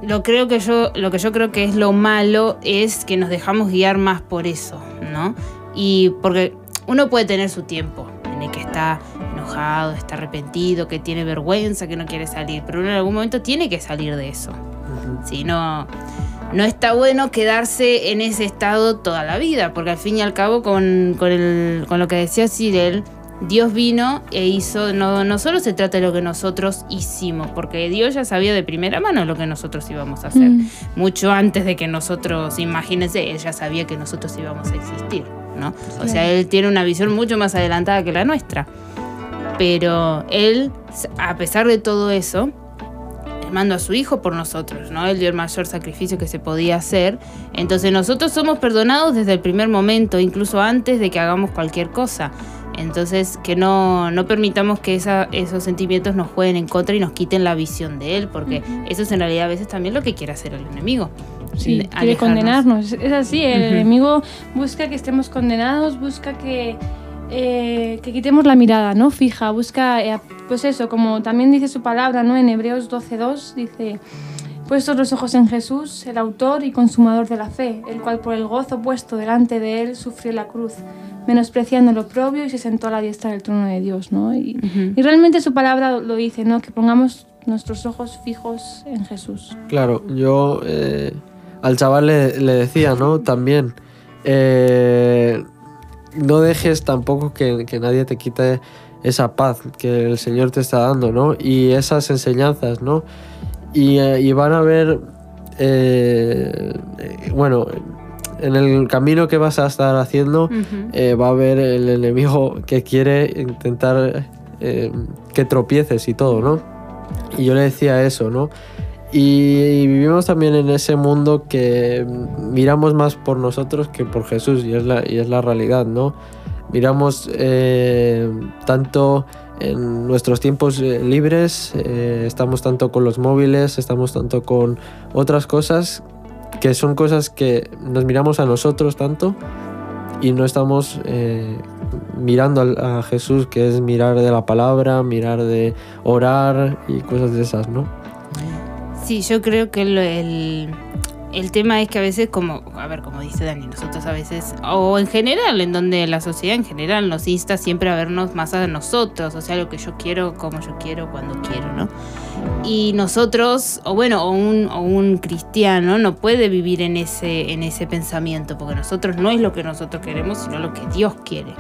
lo creo que yo, lo que yo creo que es lo malo es que nos dejamos guiar más por eso, ¿no? Y porque uno puede tener su tiempo en el que está enojado, está arrepentido, que tiene vergüenza, que no quiere salir, pero uno en algún momento tiene que salir de eso. Si no, no está bueno quedarse en ese estado toda la vida, porque al fin y al cabo, con, con, el- con lo que decía Cyril, Dios vino e hizo, no, no solo se trata de lo que nosotros hicimos, porque Dios ya sabía de primera mano lo que nosotros íbamos a hacer. Mm. Mucho antes de que nosotros, imagínense, Él ya sabía que nosotros íbamos a existir, ¿no? O sea, Él tiene una visión mucho más adelantada que la nuestra. Pero Él, a pesar de todo eso, Mandó a su Hijo por nosotros, ¿no? Él dio el mayor sacrificio que se podía hacer. Entonces nosotros somos perdonados desde el primer momento, incluso antes de que hagamos cualquier cosa. Entonces, que no, no permitamos que esa- esos sentimientos nos jueguen en contra y nos quiten la visión de Él, porque eso es en realidad a veces también lo que quiere hacer el enemigo. Sí, quiere condenarnos. Es así, el Ujú. enemigo busca que estemos condenados, busca que, eh, que quitemos la mirada, ¿no? Fija, busca, eh, pues eso, como también dice su palabra, ¿no? En Hebreos 12.2 dice, puestos los ojos en Jesús, el autor y consumador de la fe, el cual por el gozo puesto delante de él sufrió la cruz, menospreciando lo propio y se sentó a la diestra del trono de Dios, ¿no? Y, y realmente su palabra lo dice, ¿no? Que pongamos nuestros ojos fijos en Jesús. Claro, yo eh, al chaval le, le decía, ¿no? También, eh, no dejes tampoco que, que nadie te quite esa paz que el Señor te está dando, ¿no? Y esas enseñanzas, ¿no? Y, eh, y van a ver, eh, bueno, en el camino que vas a estar haciendo, eh, va a haber el enemigo que quiere intentar que tropieces y todo, ¿no? Y yo le decía eso, ¿no? Y, vivimos también en ese mundo que miramos más por nosotros que por Jesús y es la, y es la realidad, ¿no? Miramos eh, tanto en nuestros tiempos eh, libres, eh, estamos tanto con los móviles, estamos tanto con otras cosas que son cosas que nos miramos a nosotros tanto y no estamos eh, mirando a, Jesús, que es mirar de la palabra, mirar de orar y cosas de esas, ¿no? Sí, yo creo que lo- el, el tema es que a veces, como, a ver, como dice Dani, nosotros a veces, o en general, en donde la sociedad en general nos insta siempre a vernos más a nosotros, o sea, lo que yo quiero, como yo quiero, cuando quiero, ¿no? Y nosotros, o bueno, o un, o un cristiano no puede vivir en ese, en ese pensamiento, porque nosotros no es lo que nosotros queremos, sino lo que Dios quiere.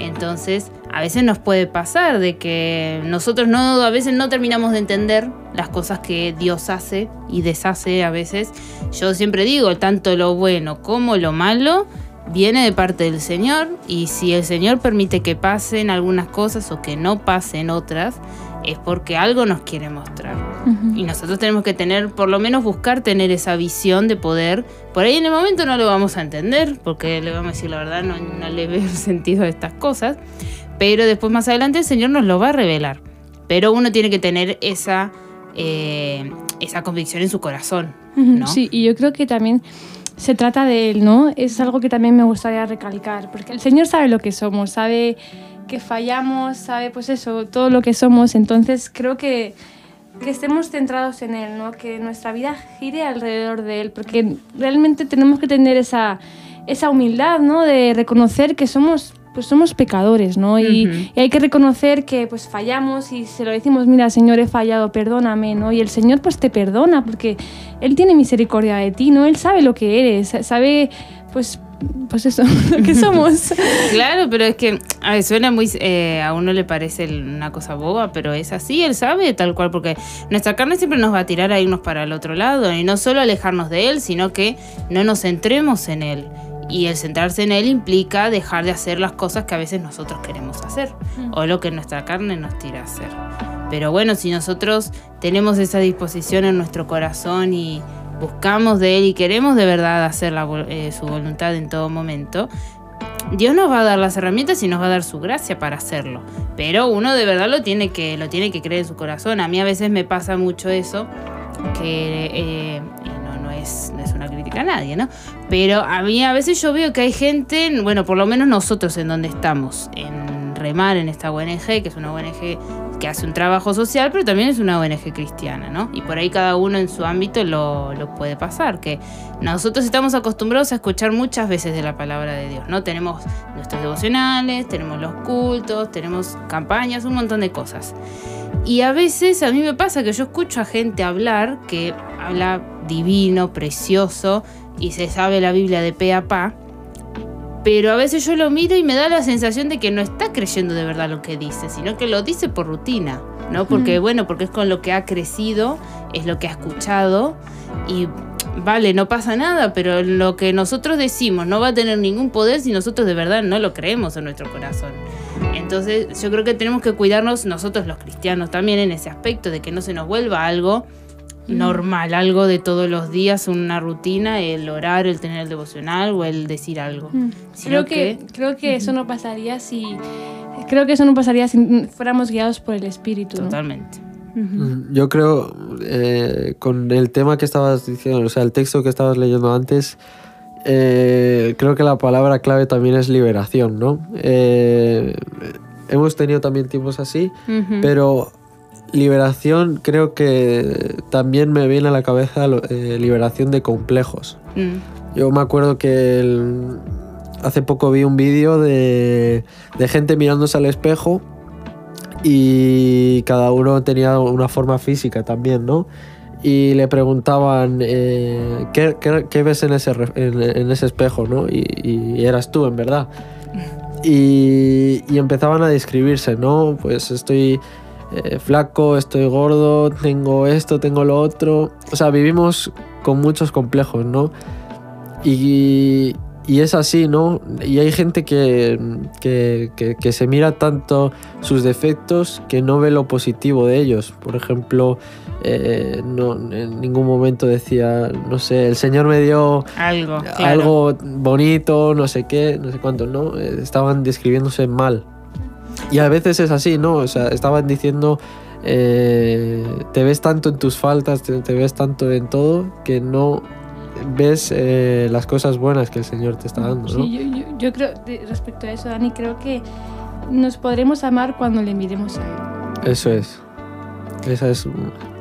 Entonces, a veces nos puede pasar de que nosotros no, a veces no terminamos de entender las cosas que Dios hace y deshace a veces. Yo siempre digo, tanto lo bueno como lo malo viene de parte del Señor y si el Señor permite que pasen algunas cosas o que no pasen otras, es porque algo nos quiere mostrar. Y nosotros tenemos que tener, por lo menos buscar tener esa visión de poder. Por ahí en el momento no lo vamos a entender, porque le vamos a decir la verdad, no, no le veo [laughs] el sentido de estas cosas. Pero después más adelante el Señor nos lo va a revelar. Pero uno tiene que tener esa, eh, esa convicción en su corazón. ¿no? Sí, y yo creo que también se trata de Él, ¿no? Es algo que también me gustaría recalcar, porque el Señor sabe lo que somos, sabe que fallamos, sabe pues eso, todo lo que somos, entonces creo que, que estemos centrados en Él, ¿no? Que nuestra vida gire alrededor de Él, porque realmente tenemos que tener esa, esa humildad, ¿no? De reconocer que somos pues somos pecadores, ¿no? Y, Ujú. y hay que reconocer que pues fallamos y se lo decimos, mira, Señor, he fallado, perdóname, ¿no? Y el Señor pues te perdona porque Él tiene misericordia de ti, ¿no? Él sabe lo que eres, sabe, pues, pues eso, [laughs] lo que somos. [laughs] Claro, pero es que a ver, suena muy. eh, a uno le parece una cosa boba, pero es así, él sabe tal cual, porque nuestra carne siempre nos va a tirar a irnos para el otro lado, y no solo alejarnos de él, sino que no nos centremos en él. Y el centrarse en él implica dejar de hacer las cosas que a veces nosotros queremos hacer, o lo que nuestra carne nos tira a hacer. Pero bueno, si nosotros tenemos esa disposición en nuestro corazón y buscamos de Él y queremos de verdad hacer eh, su voluntad en todo momento, Dios nos va a dar las herramientas y nos va a dar su gracia para hacerlo. Pero uno de verdad lo tiene que, lo tiene que creer en su corazón. A mí a veces me pasa mucho eso, que eh, no, no, es, es una crítica a nadie, ¿no? Pero a mí a veces yo veo que hay gente, bueno, por lo menos nosotros en donde estamos, en Remar, en esta ONG, que es una ONG que hace un trabajo social, pero también es una ONG cristiana, ¿no? Y por ahí cada uno en su ámbito lo, lo puede pasar, que nosotros estamos acostumbrados a escuchar muchas veces de la palabra de Dios, ¿no? Tenemos nuestros devocionales, tenemos los cultos, tenemos campañas, un montón de cosas. Y a veces a mí me pasa que yo escucho a gente hablar que habla divino, precioso, y se sabe la Biblia de pe a pa, pero a veces yo lo miro y me da la sensación de que no está creyendo de verdad lo que dice, sino que lo dice por rutina, ¿no? Porque, bueno, porque es con lo que ha crecido, es lo que ha escuchado y vale, no pasa nada, pero lo que nosotros decimos no va a tener ningún poder si nosotros de verdad no lo creemos en nuestro corazón. Entonces yo creo que tenemos que cuidarnos nosotros los cristianos también en ese aspecto, de que no se nos vuelva algo normal, algo de todos los días, una rutina, el orar, el tener el devocional o el decir algo. Sino Creo que, creo que eso no pasaría si creo que eso no pasaría si fuéramos guiados por el Espíritu. ¿no? Totalmente. Mm, Yo creo, eh, con el tema que estabas diciendo, o sea, el texto que estabas leyendo antes, eh, creo que la palabra clave también es liberación, ¿no? Eh, hemos tenido también tiempos así, pero liberación creo que también me viene a la cabeza eh, liberación de complejos. Mm. Yo me acuerdo que el- hace poco vi un vídeo de, de gente mirándose al espejo y cada uno tenía una forma física también, ¿no? Y le preguntaban, eh, ¿qué, qué- qué ves en ese, en, en ese espejo, ¿no? Y, y eras tú, en verdad. [laughs] Y, y empezaban a describirse, ¿no? Pues estoy eh, flaco, estoy gordo, tengo esto, tengo lo otro. O sea, vivimos con muchos complejos, ¿no? Y, y es así, ¿no? Y hay gente que, que, que- que se mira tanto sus defectos que no ve lo positivo de ellos. Por ejemplo, eh, no, en ningún momento decía, no sé, el Señor me dio Algo. claro. algo bonito, no sé qué, no sé cuánto, ¿no? Eh, Estaban describiéndose mal. Y a veces es así, ¿no? O sea, estaban diciendo, eh, te ves tanto en tus faltas, te, te ves tanto en todo, que no ves eh, las cosas buenas que el Señor te está dando, ¿no? Sí, yo, yo- yo creo, respecto a eso, Dani, creo que nos podremos amar cuando le miremos a Él. Eso es. Esa es...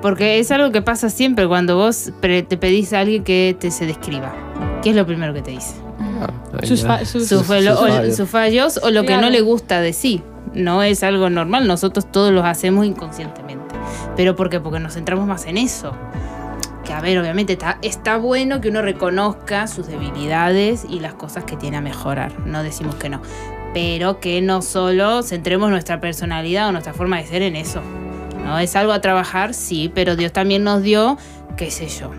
Porque es algo que pasa siempre cuando vos te pedís a alguien que te se describa. ¿Qué es lo primero que te dice? ahí Sus fa- sus- Sus, o- fallos. sus fallos o lo que Claro. no le gusta de sí. No es algo normal, nosotros todos los hacemos inconscientemente. ¿Pero por qué? Porque nos centramos más en eso. Que a ver, obviamente está, está bueno que uno reconozca sus debilidades y las cosas que tiene a mejorar. No decimos que no. Pero que no solo centremos nuestra personalidad o nuestra forma de ser en eso. ¿no? Es algo a trabajar, sí, pero Dios también nos dio, qué sé yo.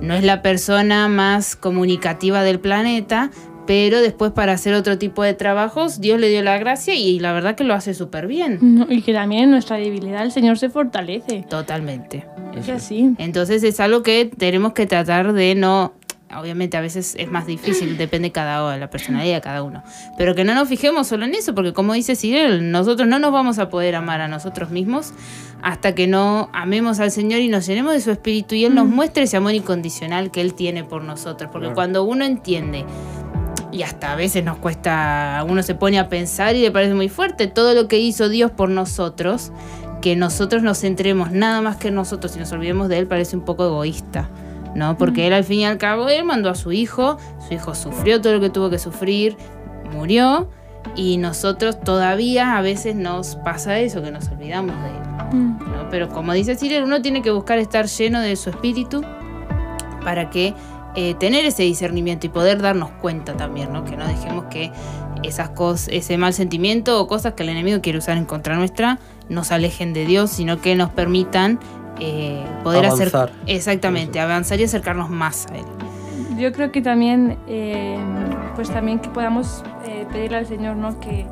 No es la persona más comunicativa del planeta, pero después para hacer otro tipo de trabajos, Dios le dio la gracia y la verdad que lo hace súper bien. No, y que también en nuestra debilidad el Señor se fortalece. Totalmente. Es así. Entonces es algo que tenemos que tratar de no... Obviamente a veces es más difícil, depende cada uno, la personalidad de cada uno. Pero que no nos fijemos solo en eso, porque como dice Cyril, nosotros no nos vamos a poder amar a nosotros mismos hasta que no amemos al Señor y nos llenemos de su espíritu y Él nos muestre ese amor incondicional que Él tiene por nosotros. Porque Claro. cuando uno entiende, y hasta a veces nos cuesta, uno se pone a pensar y le parece muy fuerte todo lo que hizo Dios por nosotros, que nosotros nos centremos nada más que en nosotros y nos olvidemos de Él parece un poco egoísta. ¿No? Porque él al fin y al cabo, él mandó a su hijo, su hijo sufrió todo lo que tuvo que sufrir, murió, y nosotros todavía a veces nos pasa eso, que nos olvidamos de él. Mm. ¿no? Pero como dice Cyril, uno tiene que buscar estar lleno de su espíritu para que eh, tener ese discernimiento y poder darnos cuenta también, ¿no? Que no dejemos que esas cosas, ese mal sentimiento o cosas que el enemigo quiere usar en contra nuestra nos alejen de Dios, sino que nos permitan eh, poder hacer Avanzar. exactamente, avanzar y acercarnos más a él. Yo creo que también, eh, pues también que podamos eh, pedirle al Señor, ¿no? Que,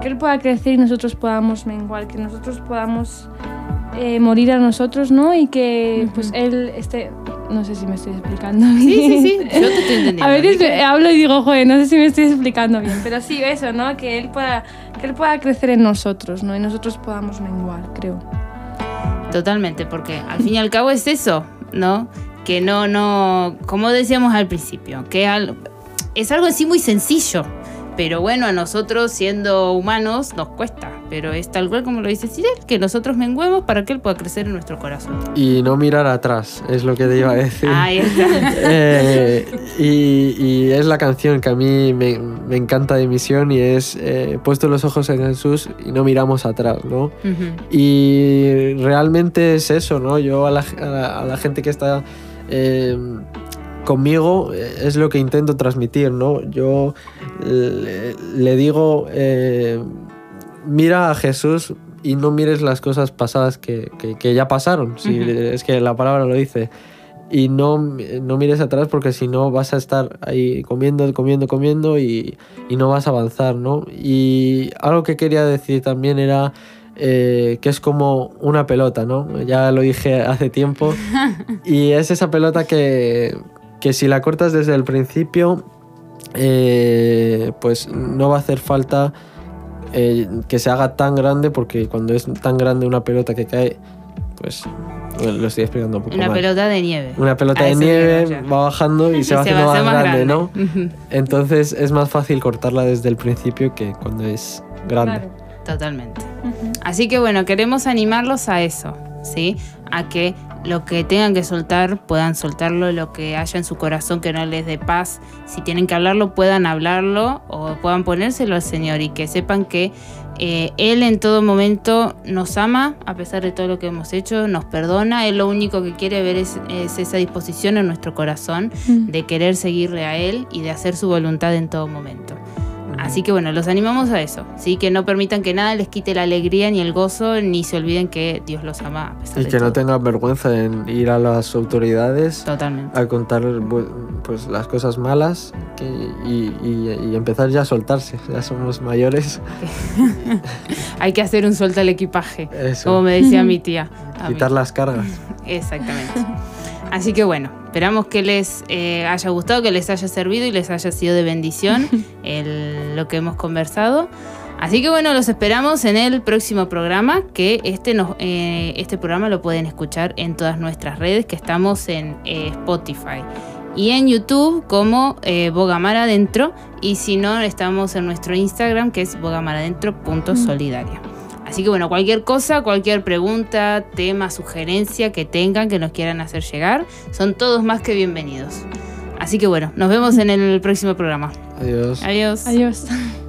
que Él pueda crecer y nosotros podamos menguar, que nosotros podamos eh, morir a nosotros, ¿no? Y que pues Él esté... No sé si me estoy explicando bien. Sí, sí, sí, yo te estoy entendiendo. [laughs] A veces hablo y digo, joder, no sé si me estoy explicando bien, pero sí, eso, ¿no? Que Él pueda, que él pueda crecer en nosotros, ¿no? Y nosotros podamos menguar, creo. Totalmente, porque al fin y al cabo es eso, ¿no? Que no, no, como decíamos al principio, que es algo en sí muy sencillo, pero bueno, a nosotros siendo humanos nos cuesta, pero es tal cual como lo dice Cyril, que nosotros menguemos para que él pueda crecer en nuestro corazón. Y no mirar atrás, es lo que te iba a decir. Ahí está. [laughs] Eh, y, y es la canción que a mí me, me encanta de misión y es eh, Puesto los ojos en Jesús y no miramos atrás, ¿no? Y realmente es eso, ¿no? Yo a la, a la- a la gente que está eh, conmigo eh, es lo que intento transmitir, ¿no? Yo le, le digo, eh, mira a Jesús y no mires las cosas pasadas que, que- que ya pasaron, si es que la palabra lo dice. Y no, no mires atrás porque si no vas a estar ahí comiendo, comiendo, comiendo y, y no vas a avanzar, ¿no? Y algo que quería decir también era eh, que es como una pelota, ¿no? Ya lo dije hace tiempo. [laughs] y es esa pelota que, que si la cortas desde el principio, eh, pues no va a hacer falta eh, que se haga tan grande porque cuando es tan grande una pelota que cae, pues bueno, lo estoy explicando un poco Una mal. pelota de nieve. Una pelota A de nieve digo va bajando y [laughs] se va haciendo más, grande, ¿no? Entonces es más fácil cortarla desde el principio que cuando es grande. Claro. Totalmente. Así que bueno, queremos animarlos a eso, ¿sí? A que lo que tengan que soltar puedan soltarlo, lo que haya en su corazón que no les dé paz, si tienen que hablarlo puedan hablarlo o puedan ponérselo al Señor y que sepan que eh, Él en todo momento nos ama a pesar de todo lo que hemos hecho, nos perdona, Él lo único que quiere ver es, es esa disposición en nuestro corazón Mm. de querer seguirle a Él y de hacer su voluntad en todo momento. Así que bueno, los animamos a eso, ¿sí? que no permitan que nada les quite la alegría ni el gozo, ni se olviden que Dios los ama a pesar Y de que no tengan vergüenza en ir a las autoridades Totalmente. a contar pues, las cosas malas que- y, y- y empezar ya a soltarse. Ya somos mayores. [laughs] Hay que hacer un suelto al equipaje, Eso, como me decía mi [laughs] tía. mí. quitar las cargas. [laughs] Exactamente. Así que bueno, esperamos que les eh, haya gustado, que les haya servido y les haya sido de bendición [laughs] el- lo que hemos conversado. Así que bueno, los esperamos en el próximo programa, que este, nos, eh, este programa lo pueden escuchar en todas nuestras redes, que estamos en eh, Spotify y en YouTube como eh, Bogamar Adentro, y si no, estamos en nuestro Instagram, que es bogamaradentro.solidaria. Así que bueno, cualquier cosa, cualquier pregunta, tema, sugerencia que tengan, que nos quieran hacer llegar, son todos más que bienvenidos. Así que bueno, nos vemos en el próximo programa. Adiós. Adiós. Adiós. [laughs]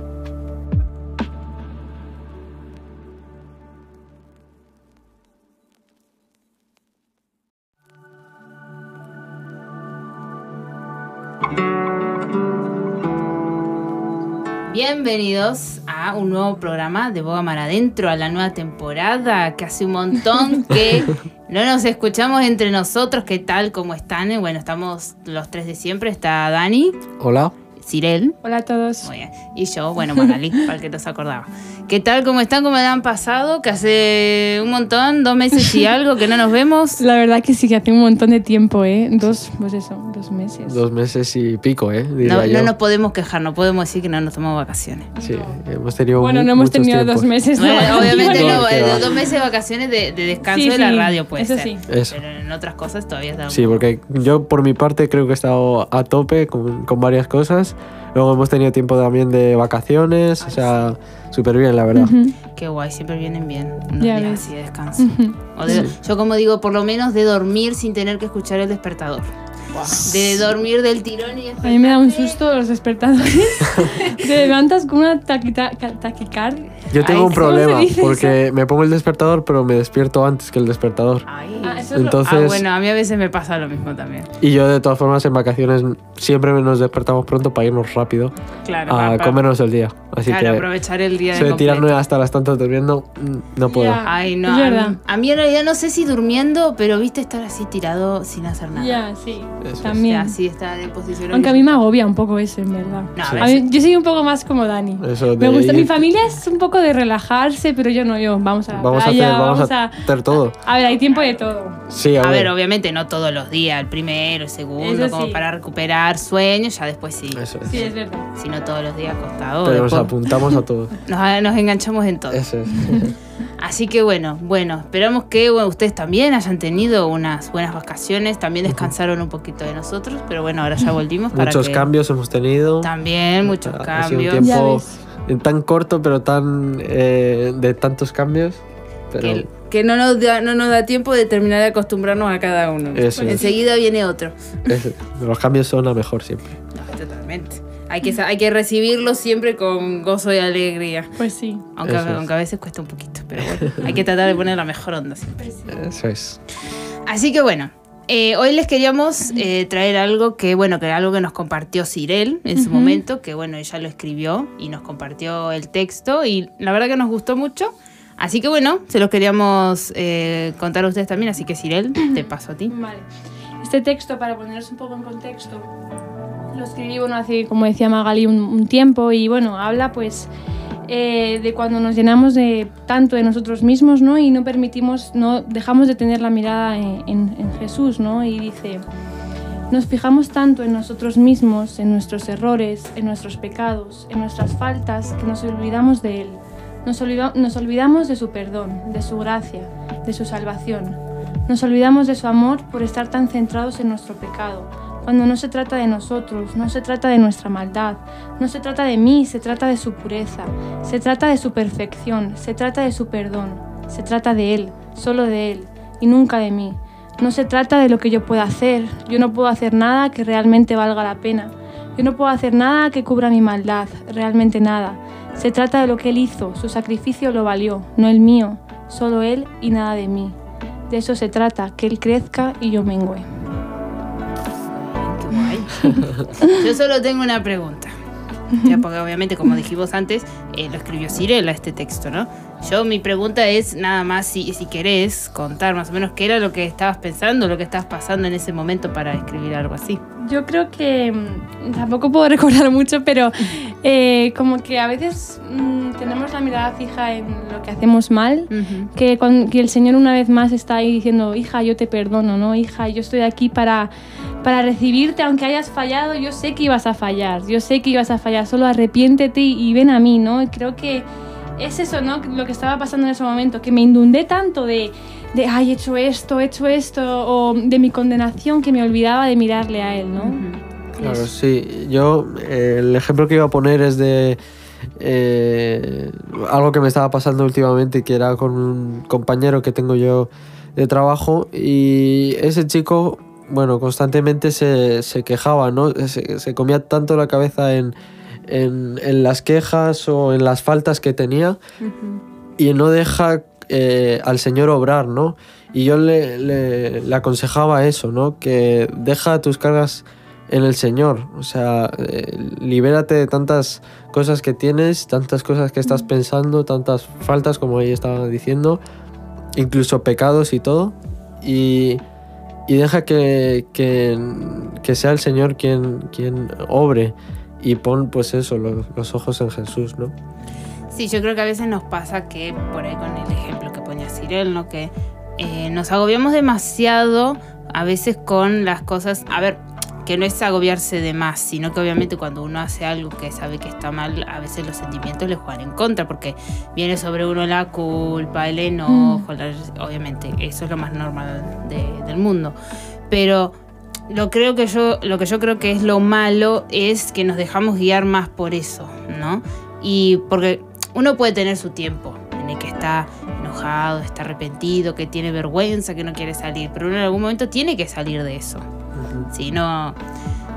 Bienvenidos a un nuevo programa de Boga Mar Adentro, a la nueva temporada, que hace un montón que [laughs] no nos escuchamos entre nosotros. ¿Qué tal? ¿Cómo están? Bueno, estamos los tres de siempre. Está Dani, Hola. Cirel, Hola a todos. muy bien, y yo, bueno, Magali, [laughs] para el que no se acordaba. ¿Qué tal? ¿Cómo están? ¿Cómo le han pasado? Que hace un montón, dos meses y [laughs] algo que no nos vemos. La verdad que sí que hace un montón de tiempo, ¿eh? Dos, pues eso, dos meses. Dos meses y pico, ¿eh? Diría No, yo. no nos podemos quejar, no podemos decir que no nos tomamos vacaciones. Sí, hemos tenido Bueno, no hemos tenido tiempos. dos meses. Bueno, vacaciones. obviamente [laughs] no, que eh, dos meses de vacaciones de, de descanso Sí, de la sí, radio puede eso ser. sí. Eso. Pero en otras cosas todavía estamos. Sí, porque yo por mi parte creo que he estado a tope con, con varias cosas. Luego hemos tenido tiempo también de vacaciones, o sea, súper bien, la verdad. Qué guay, siempre vienen bien unos Ya días así de descanso. O de- Sí. Yo como digo, por lo menos de dormir sin tener que escuchar el despertador. De dormir del tirón y A mí me da un susto los despertadores. [laughs] Te levantas con una taquita- ca- taquicardia. Yo tengo Ay, un ¿cómo se problema porque me pongo el despertador, pero me despierto antes que el despertador. Ay. Ah, eso es lo- Entonces, Ah, bueno, a mí a veces me pasa lo mismo también. y yo de todas formas en vacaciones siempre nos despertamos pronto para irnos rápido Claro, a para- para- comernos el día. Así claro, que aprovechar el día eso de tirarme hasta las tantas durmiendo, mm, no puedo. Ya. Ay, no. A mí-. A mí en realidad no sé si durmiendo, pero viste estar así tirado sin hacer nada. Ya, sí. Eso es. O También. sea, así estar en posición Aunque a mí me agobia un poco eso, en verdad. No, a Sí. ver, A mí- yo soy un poco más como Dani. Eso Me de gusta. ir- Mi familia es un poco de relajarse, pero yo no, yo. Vamos a la vamos, a hacer, vamos a hacer todo. A ver, hay tiempo de todo. Sí, a, A ver, ver. obviamente no todos los días, el primero, el segundo, Eso como sí. para recuperar sueños, ya después sí. Eso es. Sí, es verdad. Si no todos los días acostado. Pero nos apuntamos a todo. [laughs] nos, nos enganchamos en todo. Eso es. [laughs] Así que bueno, bueno, esperamos que bueno, ustedes también hayan tenido unas buenas vacaciones, también descansaron un poquito de nosotros, pero bueno, ahora ya volvimos para Muchos que cambios hemos tenido. también muchos Ha sido un cambios. Tiempo tan corto, pero tan eh, de tantos cambios. Pero Que, que no, nos da, no nos da tiempo de terminar de acostumbrarnos a cada uno. Eso es. Enseguida viene otro. es- los cambios son a mejor siempre. No, totalmente. Hay que, sa- hay que recibirlo siempre con gozo y alegría. Pues sí. Aunque, aunque a veces cuesta un poquito, pero bueno, hay que tratar de poner la mejor onda siempre. Eso es. Así que bueno, eh, hoy les queríamos eh, traer algo que, bueno, que algo que nos compartió Cirel en su momento, que bueno, ella lo escribió y nos compartió el texto y la verdad que nos gustó mucho. Así que bueno, se los queríamos eh, contar a ustedes también, así que Cirel, te paso a ti. Vale. Este texto, para poneros un poco en contexto, lo escribí, bueno, hace, como decía Magali, un, tiempo y, bueno, habla, pues, eh, de cuando nos llenamos de tanto de nosotros mismos, ¿no? Y no permitimos, no dejamos de tener la mirada en, en- Jesús, ¿no? Y dice, nos fijamos tanto en nosotros mismos, en nuestros errores, en nuestros pecados, en nuestras faltas, que nos olvidamos de Él. Nos olvidamos de su perdón, de su gracia, de su salvación. Nos olvidamos de su amor por estar tan centrados en nuestro pecado, cuando no se trata de nosotros, no se trata de nuestra maldad, no se trata de mí, se trata de su pureza, se trata de su perfección, se trata de su perdón, se trata de Él, solo de Él, y nunca de mí. No se trata de lo que yo pueda hacer, yo no puedo hacer nada que realmente valga la pena, yo no puedo hacer nada que cubra mi maldad, realmente nada. Se trata de lo que Él hizo, su sacrificio lo valió, no el mío, solo Él y nada de mí. De eso se trata, que Él crezca y yo mengüe. [laughs] Yo solo tengo una pregunta. Ya, porque obviamente, como dijimos antes, eh, lo escribió Cirela este texto, ¿no? Yo, mi pregunta es nada más si, si querés contar más o menos qué era lo que estabas pensando, lo que estabas pasando en ese momento para escribir algo así. Yo creo que mm, tampoco puedo [laughs] recordar mucho, pero eh, como que a veces mm, tenemos la mirada fija en lo que hacemos mal, que, cuan- que el Señor una vez más está ahí diciendo, hija, yo te perdono, ¿no? Hija, yo estoy aquí para, para recibirte, aunque hayas fallado, yo sé que ibas a fallar, yo sé que ibas a fallar, solo arrepiéntete y, y ven a mí, ¿no? Y creo que es eso, ¿no? Lo que estaba pasando en ese momento, que me inundé tanto de, de, ay, he hecho esto, he hecho esto, o de mi condenación que me olvidaba de mirarle a Él, ¿no? Claro, sí. Yo, eh, el ejemplo que iba a poner es de eh, algo que me estaba pasando últimamente, que era con un compañero que tengo yo de trabajo y ese chico, bueno, constantemente se, se quejaba, ¿no? Se, se comía tanto la cabeza en, en, en las quejas o en las faltas que tenía y no deja eh, al Señor obrar, ¿no? Y yo le, le- le aconsejaba eso, ¿no? Que deja tus cargas en el Señor, o sea, eh, libérate de tantas cosas que tienes, tantas cosas que estás pensando, tantas faltas, como ella estaba diciendo, incluso pecados y todo, y, y deja que, que, que sea el Señor quien, quien obre y pon pues eso, los, los ojos en Jesús, ¿no? Sí, yo creo que a veces nos pasa que, por ahí con el ejemplo que ponía Cirel, ¿no? Que eh, nos agobiamos demasiado a veces con las cosas. A ver, que no es agobiarse de más, sino que obviamente cuando uno hace algo que sabe que está mal, a veces los sentimientos le juegan en contra, porque viene sobre uno la culpa, el enojo, la- obviamente, eso es lo más normal de- del mundo. Pero lo creo que yo, lo que yo creo que es lo malo es que nos dejamos guiar más por eso, ¿no? Y porque uno puede tener su tiempo en el que está enojado, está arrepentido, que tiene vergüenza, que no quiere salir, pero uno en algún momento tiene que salir de eso. Si no,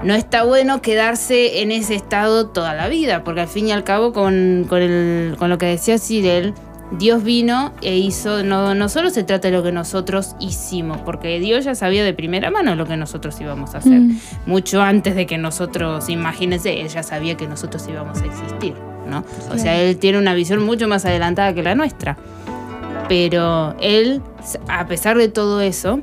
no está bueno quedarse en ese estado toda la vida, porque al fin y al cabo, con, con, el- con lo que decía Cyril, Dios vino e hizo, no, no solo se trata de lo que nosotros hicimos, porque Dios ya sabía de primera mano lo que nosotros íbamos a hacer. Mm. Mucho antes de que nosotros, imagínense, Él ya sabía que nosotros íbamos a existir, ¿no? O sea, Él tiene una visión mucho más adelantada que la nuestra. Pero Él, a pesar de todo eso,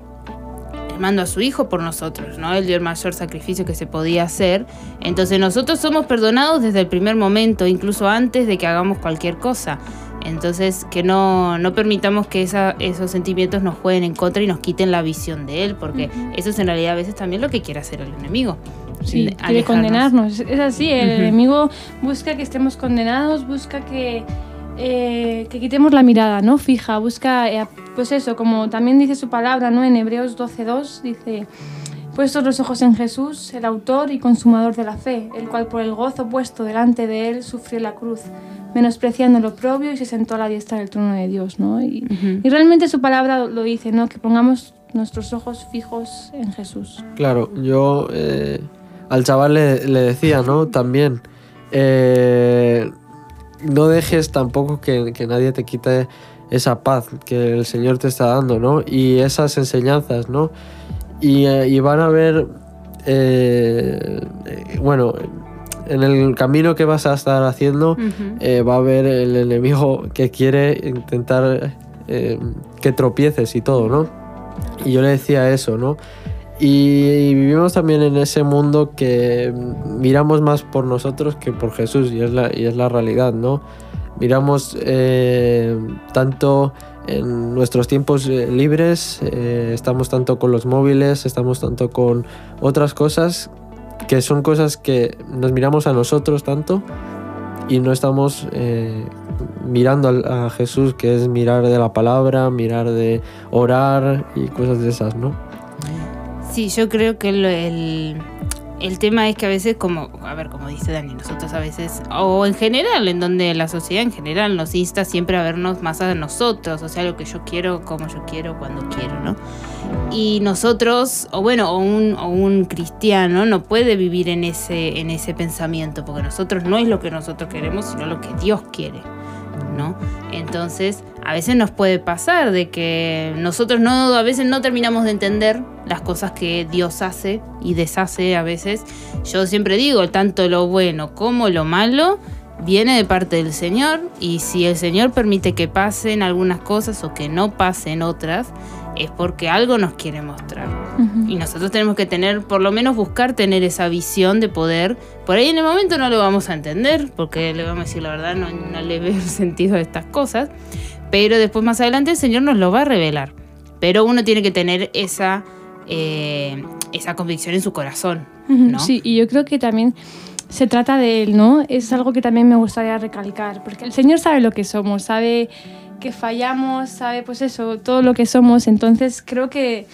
Él mandó a su Hijo por nosotros, ¿no? Él dio el mayor sacrificio que se podía hacer. Entonces nosotros somos perdonados desde el primer momento, incluso antes de que hagamos cualquier cosa. Entonces, que no, no permitamos que esa- esos sentimientos nos jueguen en contra y nos quiten la visión de Él, porque eso es en realidad a veces también lo que quiere hacer el enemigo. Sí, quiere condenarnos. Es así, el Ujú. enemigo busca que estemos condenados, busca que, eh, que quitemos la mirada, ¿no? Fija, busca, eh, pues eso, como también dice su palabra, ¿no? En Hebreos 12.2 dice, puestos los ojos en Jesús, el autor y consumador de la fe, el cual por el gozo puesto delante de él sufrió la cruz, menospreciando lo propio y se sentó a la diestra del trono de Dios, ¿no? Y, y realmente su palabra lo dice, ¿no? Que pongamos nuestros ojos fijos en Jesús. Claro, yo eh, al chaval le, le decía, ¿no? También, eh, no dejes tampoco que, que nadie te quite esa paz que el Señor te está dando, ¿no? Y esas enseñanzas, ¿no? Y, eh, y van a ver, eh, eh, bueno, en el camino que vas a estar haciendo, eh, va a haber el enemigo que quiere intentar que tropieces y todo, ¿no? Y yo le decía eso, ¿no? Y, vivimos también en ese mundo que miramos más por nosotros que por Jesús, y es la, y es la realidad, ¿no? Miramos eh, tanto en nuestros tiempos eh, libres, eh, estamos tanto con los móviles, estamos tanto con otras cosas que son cosas que nos miramos a nosotros tanto y no estamos mirando a, Jesús, que es mirar de la palabra, mirar de orar y cosas de esas, ¿no? Sí, yo creo que el, el, el tema es que a veces, como, a ver, como dice Dani, nosotros a veces, o en general, en donde la sociedad en general nos insta siempre a vernos más a nosotros, o sea, lo que yo quiero, como yo quiero, cuando quiero, ¿no? Y nosotros, o bueno, o un, o un cristiano no puede vivir en ese, en ese pensamiento, porque nosotros no es lo que nosotros queremos, sino lo que Dios quiere, ¿no? Entonces, a veces nos puede pasar de que nosotros no, a veces no terminamos de entender las cosas que Dios hace y deshace a veces. Yo siempre digo, tanto lo bueno como lo malo viene de parte del Señor y si el Señor permite que pasen algunas cosas o que no pasen otras, es porque algo nos quiere mostrar. Ujú. Y nosotros tenemos que tener, por lo menos buscar tener esa visión de poder. Por ahí en el momento no lo vamos a entender, porque le vamos a decir la verdad, no, no le veo el [laughs] sentido de estas cosas. Pero después más adelante el Señor nos lo va a revelar. Pero uno tiene que tener esa, eh, esa convicción en su corazón. ¿no? Sí, y yo creo que también se trata de Él, ¿no? Es algo que también me gustaría recalcar, porque el Señor sabe lo que somos, sabe que fallamos, sabe pues eso, todo lo que somos, entonces creo que,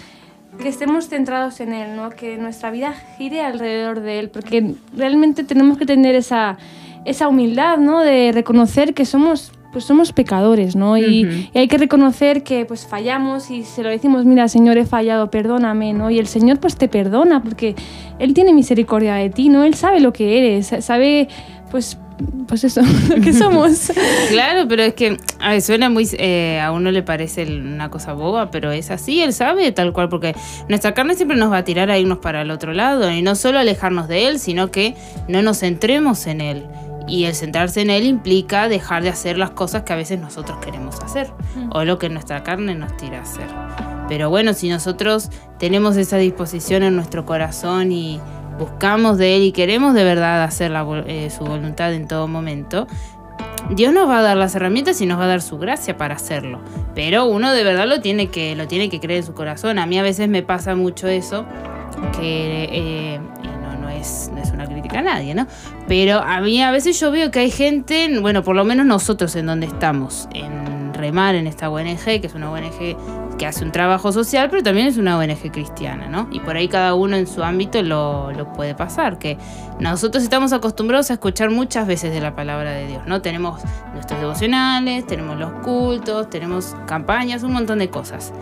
que estemos centrados en Él, ¿no? Que nuestra vida gire alrededor de Él, porque realmente tenemos que tener esa, esa humildad, ¿no? De reconocer que somos pues somos pecadores, ¿no? Y, Ujú. y hay que reconocer que pues fallamos y se lo decimos, mira, Señor, he fallado, perdóname, ¿no? Y el Señor pues te perdona porque Él tiene misericordia de ti, ¿no? Él sabe lo que eres, sabe pues pues eso, [laughs] lo que [laughs] somos. Claro, pero es que a ver, suena muy. eh, a uno le parece una cosa boba, pero es así, él sabe tal cual, porque nuestra carne siempre nos va a tirar a irnos para el otro lado, y no solo alejarnos de él, sino que no nos centremos en él. Y el centrarse en él implica dejar de hacer las cosas que a veces nosotros queremos hacer, o lo que nuestra carne nos tira a hacer. Pero bueno, si nosotros tenemos esa disposición en nuestro corazón y buscamos de Él y queremos de verdad hacer la eh, su voluntad en todo momento, Dios nos va a dar las herramientas y nos va a dar su gracia para hacerlo. Pero uno de verdad lo tiene que, lo tiene que creer en su corazón. A mí a veces me pasa mucho eso, que eh, no, no, es, no es una crítica a nadie, ¿no? Pero a mí a veces yo veo que hay gente, bueno, por lo menos nosotros en donde estamos, en Remar, en esta ONG, que es una ONG que hace un trabajo social, pero también es una ONG cristiana, ¿no? Y por ahí cada uno en su ámbito lo, lo puede pasar, que nosotros estamos acostumbrados a escuchar muchas veces de la palabra de Dios, ¿no? Tenemos nuestros devocionales, tenemos los cultos, tenemos campañas, un montón de cosas.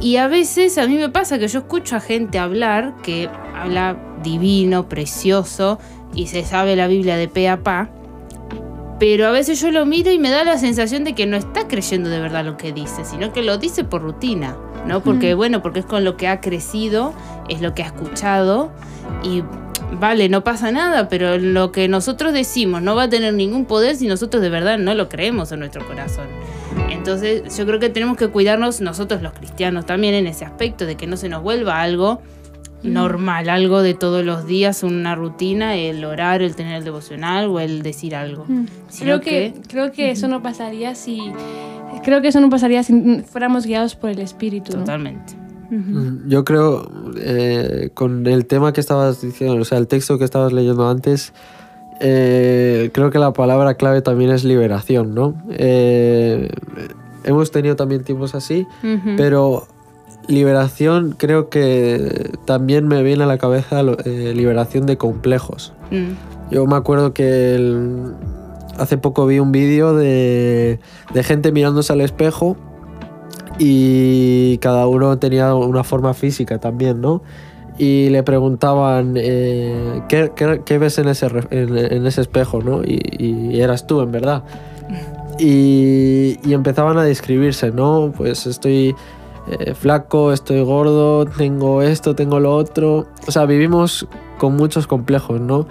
Y a veces a mí me pasa que yo escucho a gente hablar que habla divino, precioso, y se sabe la Biblia de pe a pa, pero a veces yo lo miro y me da la sensación de que no está creyendo de verdad lo que dice, sino que lo dice por rutina, ¿no? Porque, bueno, porque es con lo que ha crecido, es lo que ha escuchado y vale, no pasa nada, pero lo que nosotros decimos no va a tener ningún poder si nosotros de verdad no lo creemos en nuestro corazón. Entonces yo creo que tenemos que cuidarnos nosotros los cristianos también en ese aspecto, de que no se nos vuelva algo normal, algo de todos los días, una rutina, el orar, el tener el devocional o el decir algo. Mm. Creo que, creo que eso no pasaría si creo que eso no pasaría si fuéramos guiados por el Espíritu. ¿no? Totalmente. Mm, Yo creo, eh, con el tema que estabas diciendo, o sea, el texto que estabas leyendo antes, eh, creo que la palabra clave también es liberación, ¿no? Eh, hemos tenido también tiempos así, pero liberación creo que también me viene a la cabeza eh, liberación de complejos. Mm. Yo me acuerdo que el- hace poco vi un vídeo de, de gente mirándose al espejo y cada uno tenía una forma física también, ¿no? Y le preguntaban, eh, ¿qué, qué- qué ves en ese, en, en ese espejo, ¿no? Y, y eras tú, en verdad. [laughs] Y, y empezaban a describirse, ¿no? Pues estoy eh, flaco, estoy gordo, tengo esto, tengo lo otro. O sea, vivimos con muchos complejos, ¿no?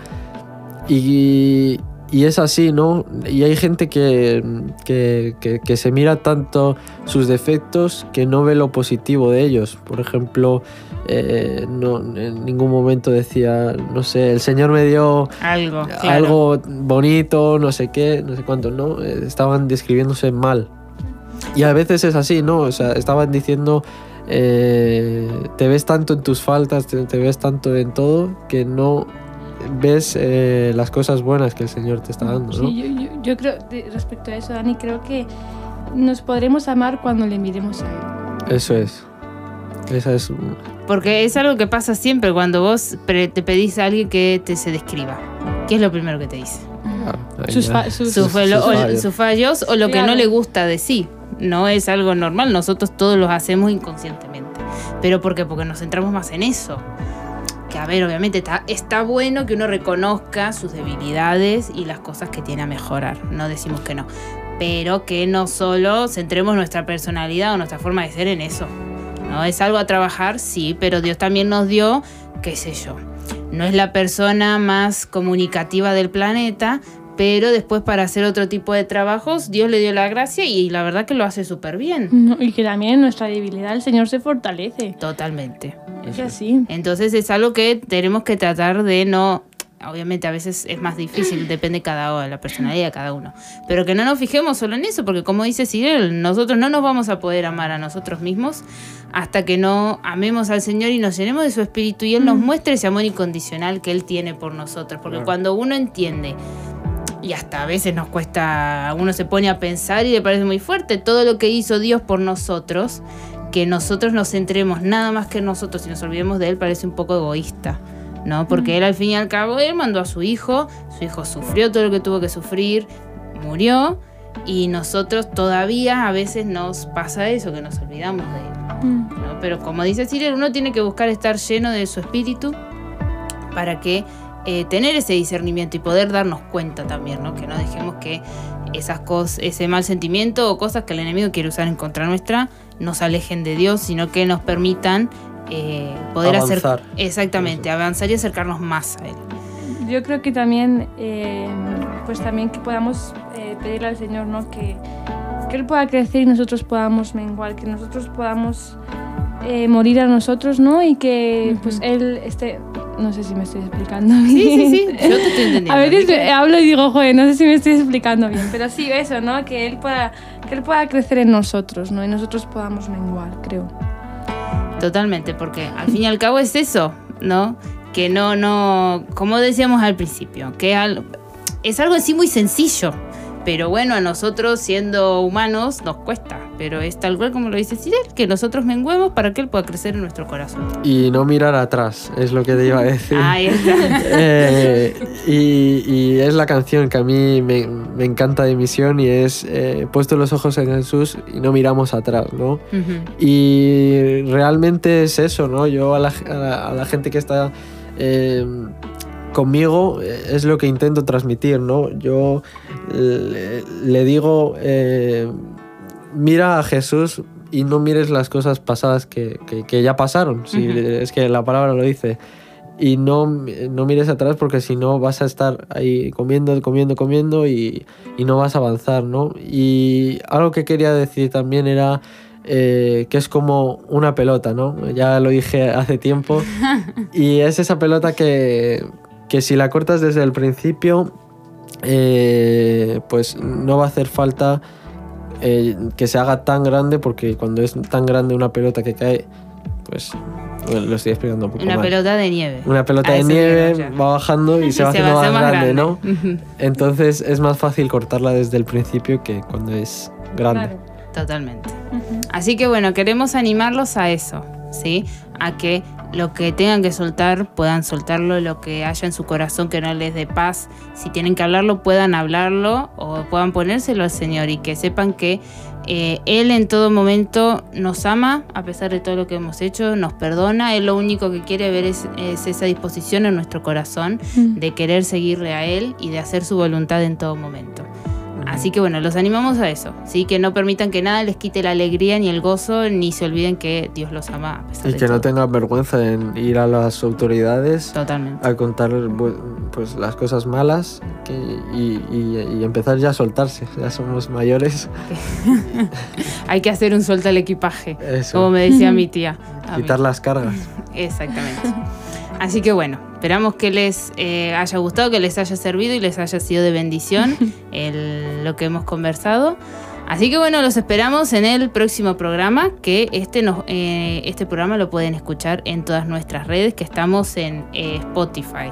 Y, y es así, ¿no? Y hay gente que, que, que- que se mira tanto sus defectos que no ve lo positivo de ellos. Por ejemplo, eh, no, en ningún momento decía, no sé, el Señor me dio Algo, claro. algo bonito, no sé qué, no sé cuánto, ¿no? Eh, Estaban describiéndose mal. Y a veces es así, ¿no? O sea, estaban diciendo, eh, te ves tanto en tus faltas, te, te ves tanto en todo, que no ves eh, las cosas buenas que el Señor te está dando, ¿no? Sí, yo, yo- yo creo, respecto a eso, Dani, creo que nos podremos amar cuando le miremos a Él. Eso es. Esa es... Porque es algo que pasa siempre cuando vos te pedís a alguien que te se describa. ¿Qué es lo primero que te dice? Sus, ya. fa- sus- Sus, falo- sus o- fallos. sus fallos o lo que no le gusta de sí. No es algo normal, nosotros todos los hacemos inconscientemente. ¿Pero por qué? Porque nos centramos más en eso. Que a ver, obviamente está, está bueno que uno reconozca sus debilidades y las cosas que tiene a mejorar. No decimos que no. Pero que no solo centremos nuestra personalidad o nuestra forma de ser en eso. ¿no? Es algo a trabajar, sí, pero Dios también nos dio, qué sé yo. No es la persona más comunicativa del planeta, pero después para hacer otro tipo de trabajos, Dios le dio la gracia y la verdad que lo hace súper bien. No, y que también en nuestra debilidad el Señor se fortalece. Totalmente. Es así. Entonces es algo que tenemos que tratar de no... Obviamente a veces es más difícil, depende cada uno, la personalidad de cada uno. Pero que no nos fijemos solo en eso, porque como dice Cyril, nosotros no nos vamos a poder amar a nosotros mismos hasta que no amemos al Señor y nos llenemos de su espíritu y Él nos muestre ese amor incondicional que Él tiene por nosotros. Porque Claro. cuando uno entiende, y hasta a veces nos cuesta, uno se pone a pensar y le parece muy fuerte todo lo que hizo Dios por nosotros, que nosotros nos centremos nada más que en nosotros y nos olvidemos de Él parece un poco egoísta. ¿No? Porque él al fin y al cabo, él mandó a su hijo, su hijo sufrió todo lo que tuvo que sufrir, murió, y nosotros todavía a veces nos pasa eso, que nos olvidamos de él. Mm. ¿no? Pero como dice Cyril, uno tiene que buscar estar lleno de su espíritu para que eh, tener ese discernimiento y poder darnos cuenta también, ¿no? Que no dejemos que esas cosas, ese mal sentimiento o cosas que el enemigo quiere usar en contra nuestra nos alejen de Dios, sino que nos permitan eh, poder hacer Avanzar. exactamente, avanzar y acercarnos más a él. Yo creo que también, eh, pues también que podamos eh, pedirle al Señor, ¿no? Que, que Él pueda crecer y nosotros podamos menguar, que nosotros podamos eh, morir a nosotros, ¿no? Y que pues Él esté... No sé si me estoy explicando bien. Sí, sí, sí, [laughs] yo te estoy entendiendo. A veces hablo y digo, joder, no sé si me estoy explicando bien, pero sí, eso, ¿no? Que Él pueda, que él pueda crecer en nosotros, ¿no? Y nosotros podamos menguar, creo. Totalmente, porque al fin y al cabo es eso, ¿no? Que no, no, como decíamos al principio, que es algo en sí muy sencillo, pero bueno, a nosotros siendo humanos nos cuesta. pero es tal cual como lo dice Cyril, que nosotros menguemos para que Él pueda crecer en nuestro corazón. Y no mirar atrás, es lo que te iba a decir. [laughs] Ahí está. [laughs] Eh, y, y es la canción que a mí me, me encanta de misión y es eh, puesto los ojos en Jesús y no miramos atrás, ¿no? Y realmente es eso, ¿no? Yo a la, a la- a la gente que está eh, conmigo eh, es lo que intento transmitir, ¿no? Yo le, le digo, eh, mira a Jesús y no mires las cosas pasadas que, que- que ya pasaron, si es que la palabra lo dice. Y no, no mires atrás porque si no vas a estar ahí comiendo, comiendo, comiendo y, y no vas a avanzar, ¿no? Y algo que quería decir también era eh, que es como una pelota, ¿no? Ya lo dije hace tiempo. [laughs] y es esa pelota que, que si la cortas desde el principio, eh, pues no va a hacer falta eh, que se haga tan grande porque cuando es tan grande una pelota que cae, pues bueno, lo estoy explicando un poco Una mal. pelota de nieve. Una pelota A de nieve va bajando y [laughs] se va haciendo más, grande, ¿no? [laughs] Entonces es más fácil cortarla desde el principio que cuando es grande. Claro. Totalmente. Así que bueno, queremos animarlos a eso, ¿sí? A que lo que tengan que soltar puedan soltarlo, lo que haya en su corazón que no les dé paz, si tienen que hablarlo puedan hablarlo o puedan ponérselo al Señor y que sepan que eh, Él en todo momento nos ama a pesar de todo lo que hemos hecho, nos perdona, Él lo único que quiere ver es, es esa disposición en nuestro corazón de querer seguirle a Él y de hacer su voluntad en todo momento. Así que bueno, los animamos a eso, ¿sí? que no permitan que nada les quite la alegría ni el gozo, ni se olviden que Dios los ama a pesar Y de que no todo. tengan vergüenza en ir a las autoridades Totalmente. a contar pues, las cosas malas que- y, y- y empezar ya a soltarse. Ya somos mayores. [laughs] Hay que hacer un suelto al equipaje, Eso. como me decía mi tía. mí. [laughs] Quitar las cargas. [laughs] Exactamente. Así que bueno, esperamos que les eh, haya gustado, que les haya servido y les haya sido de bendición [laughs] el- lo que hemos conversado. Así que bueno, los esperamos en el próximo programa, que este, nos, eh, este programa lo pueden escuchar en todas nuestras redes, que estamos en eh, Spotify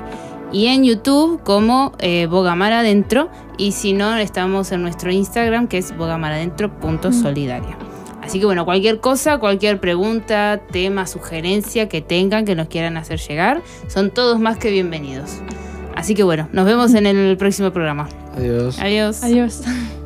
y en YouTube como eh, Bogamar Adentro, y si no, estamos en nuestro Instagram, que es bogamaradentro.solidaria. Así que bueno, cualquier cosa, cualquier pregunta, tema, sugerencia que tengan, que nos quieran hacer llegar, son todos más que bienvenidos. Así que bueno, nos vemos en el próximo programa. Adiós. Adiós. Adiós. [laughs]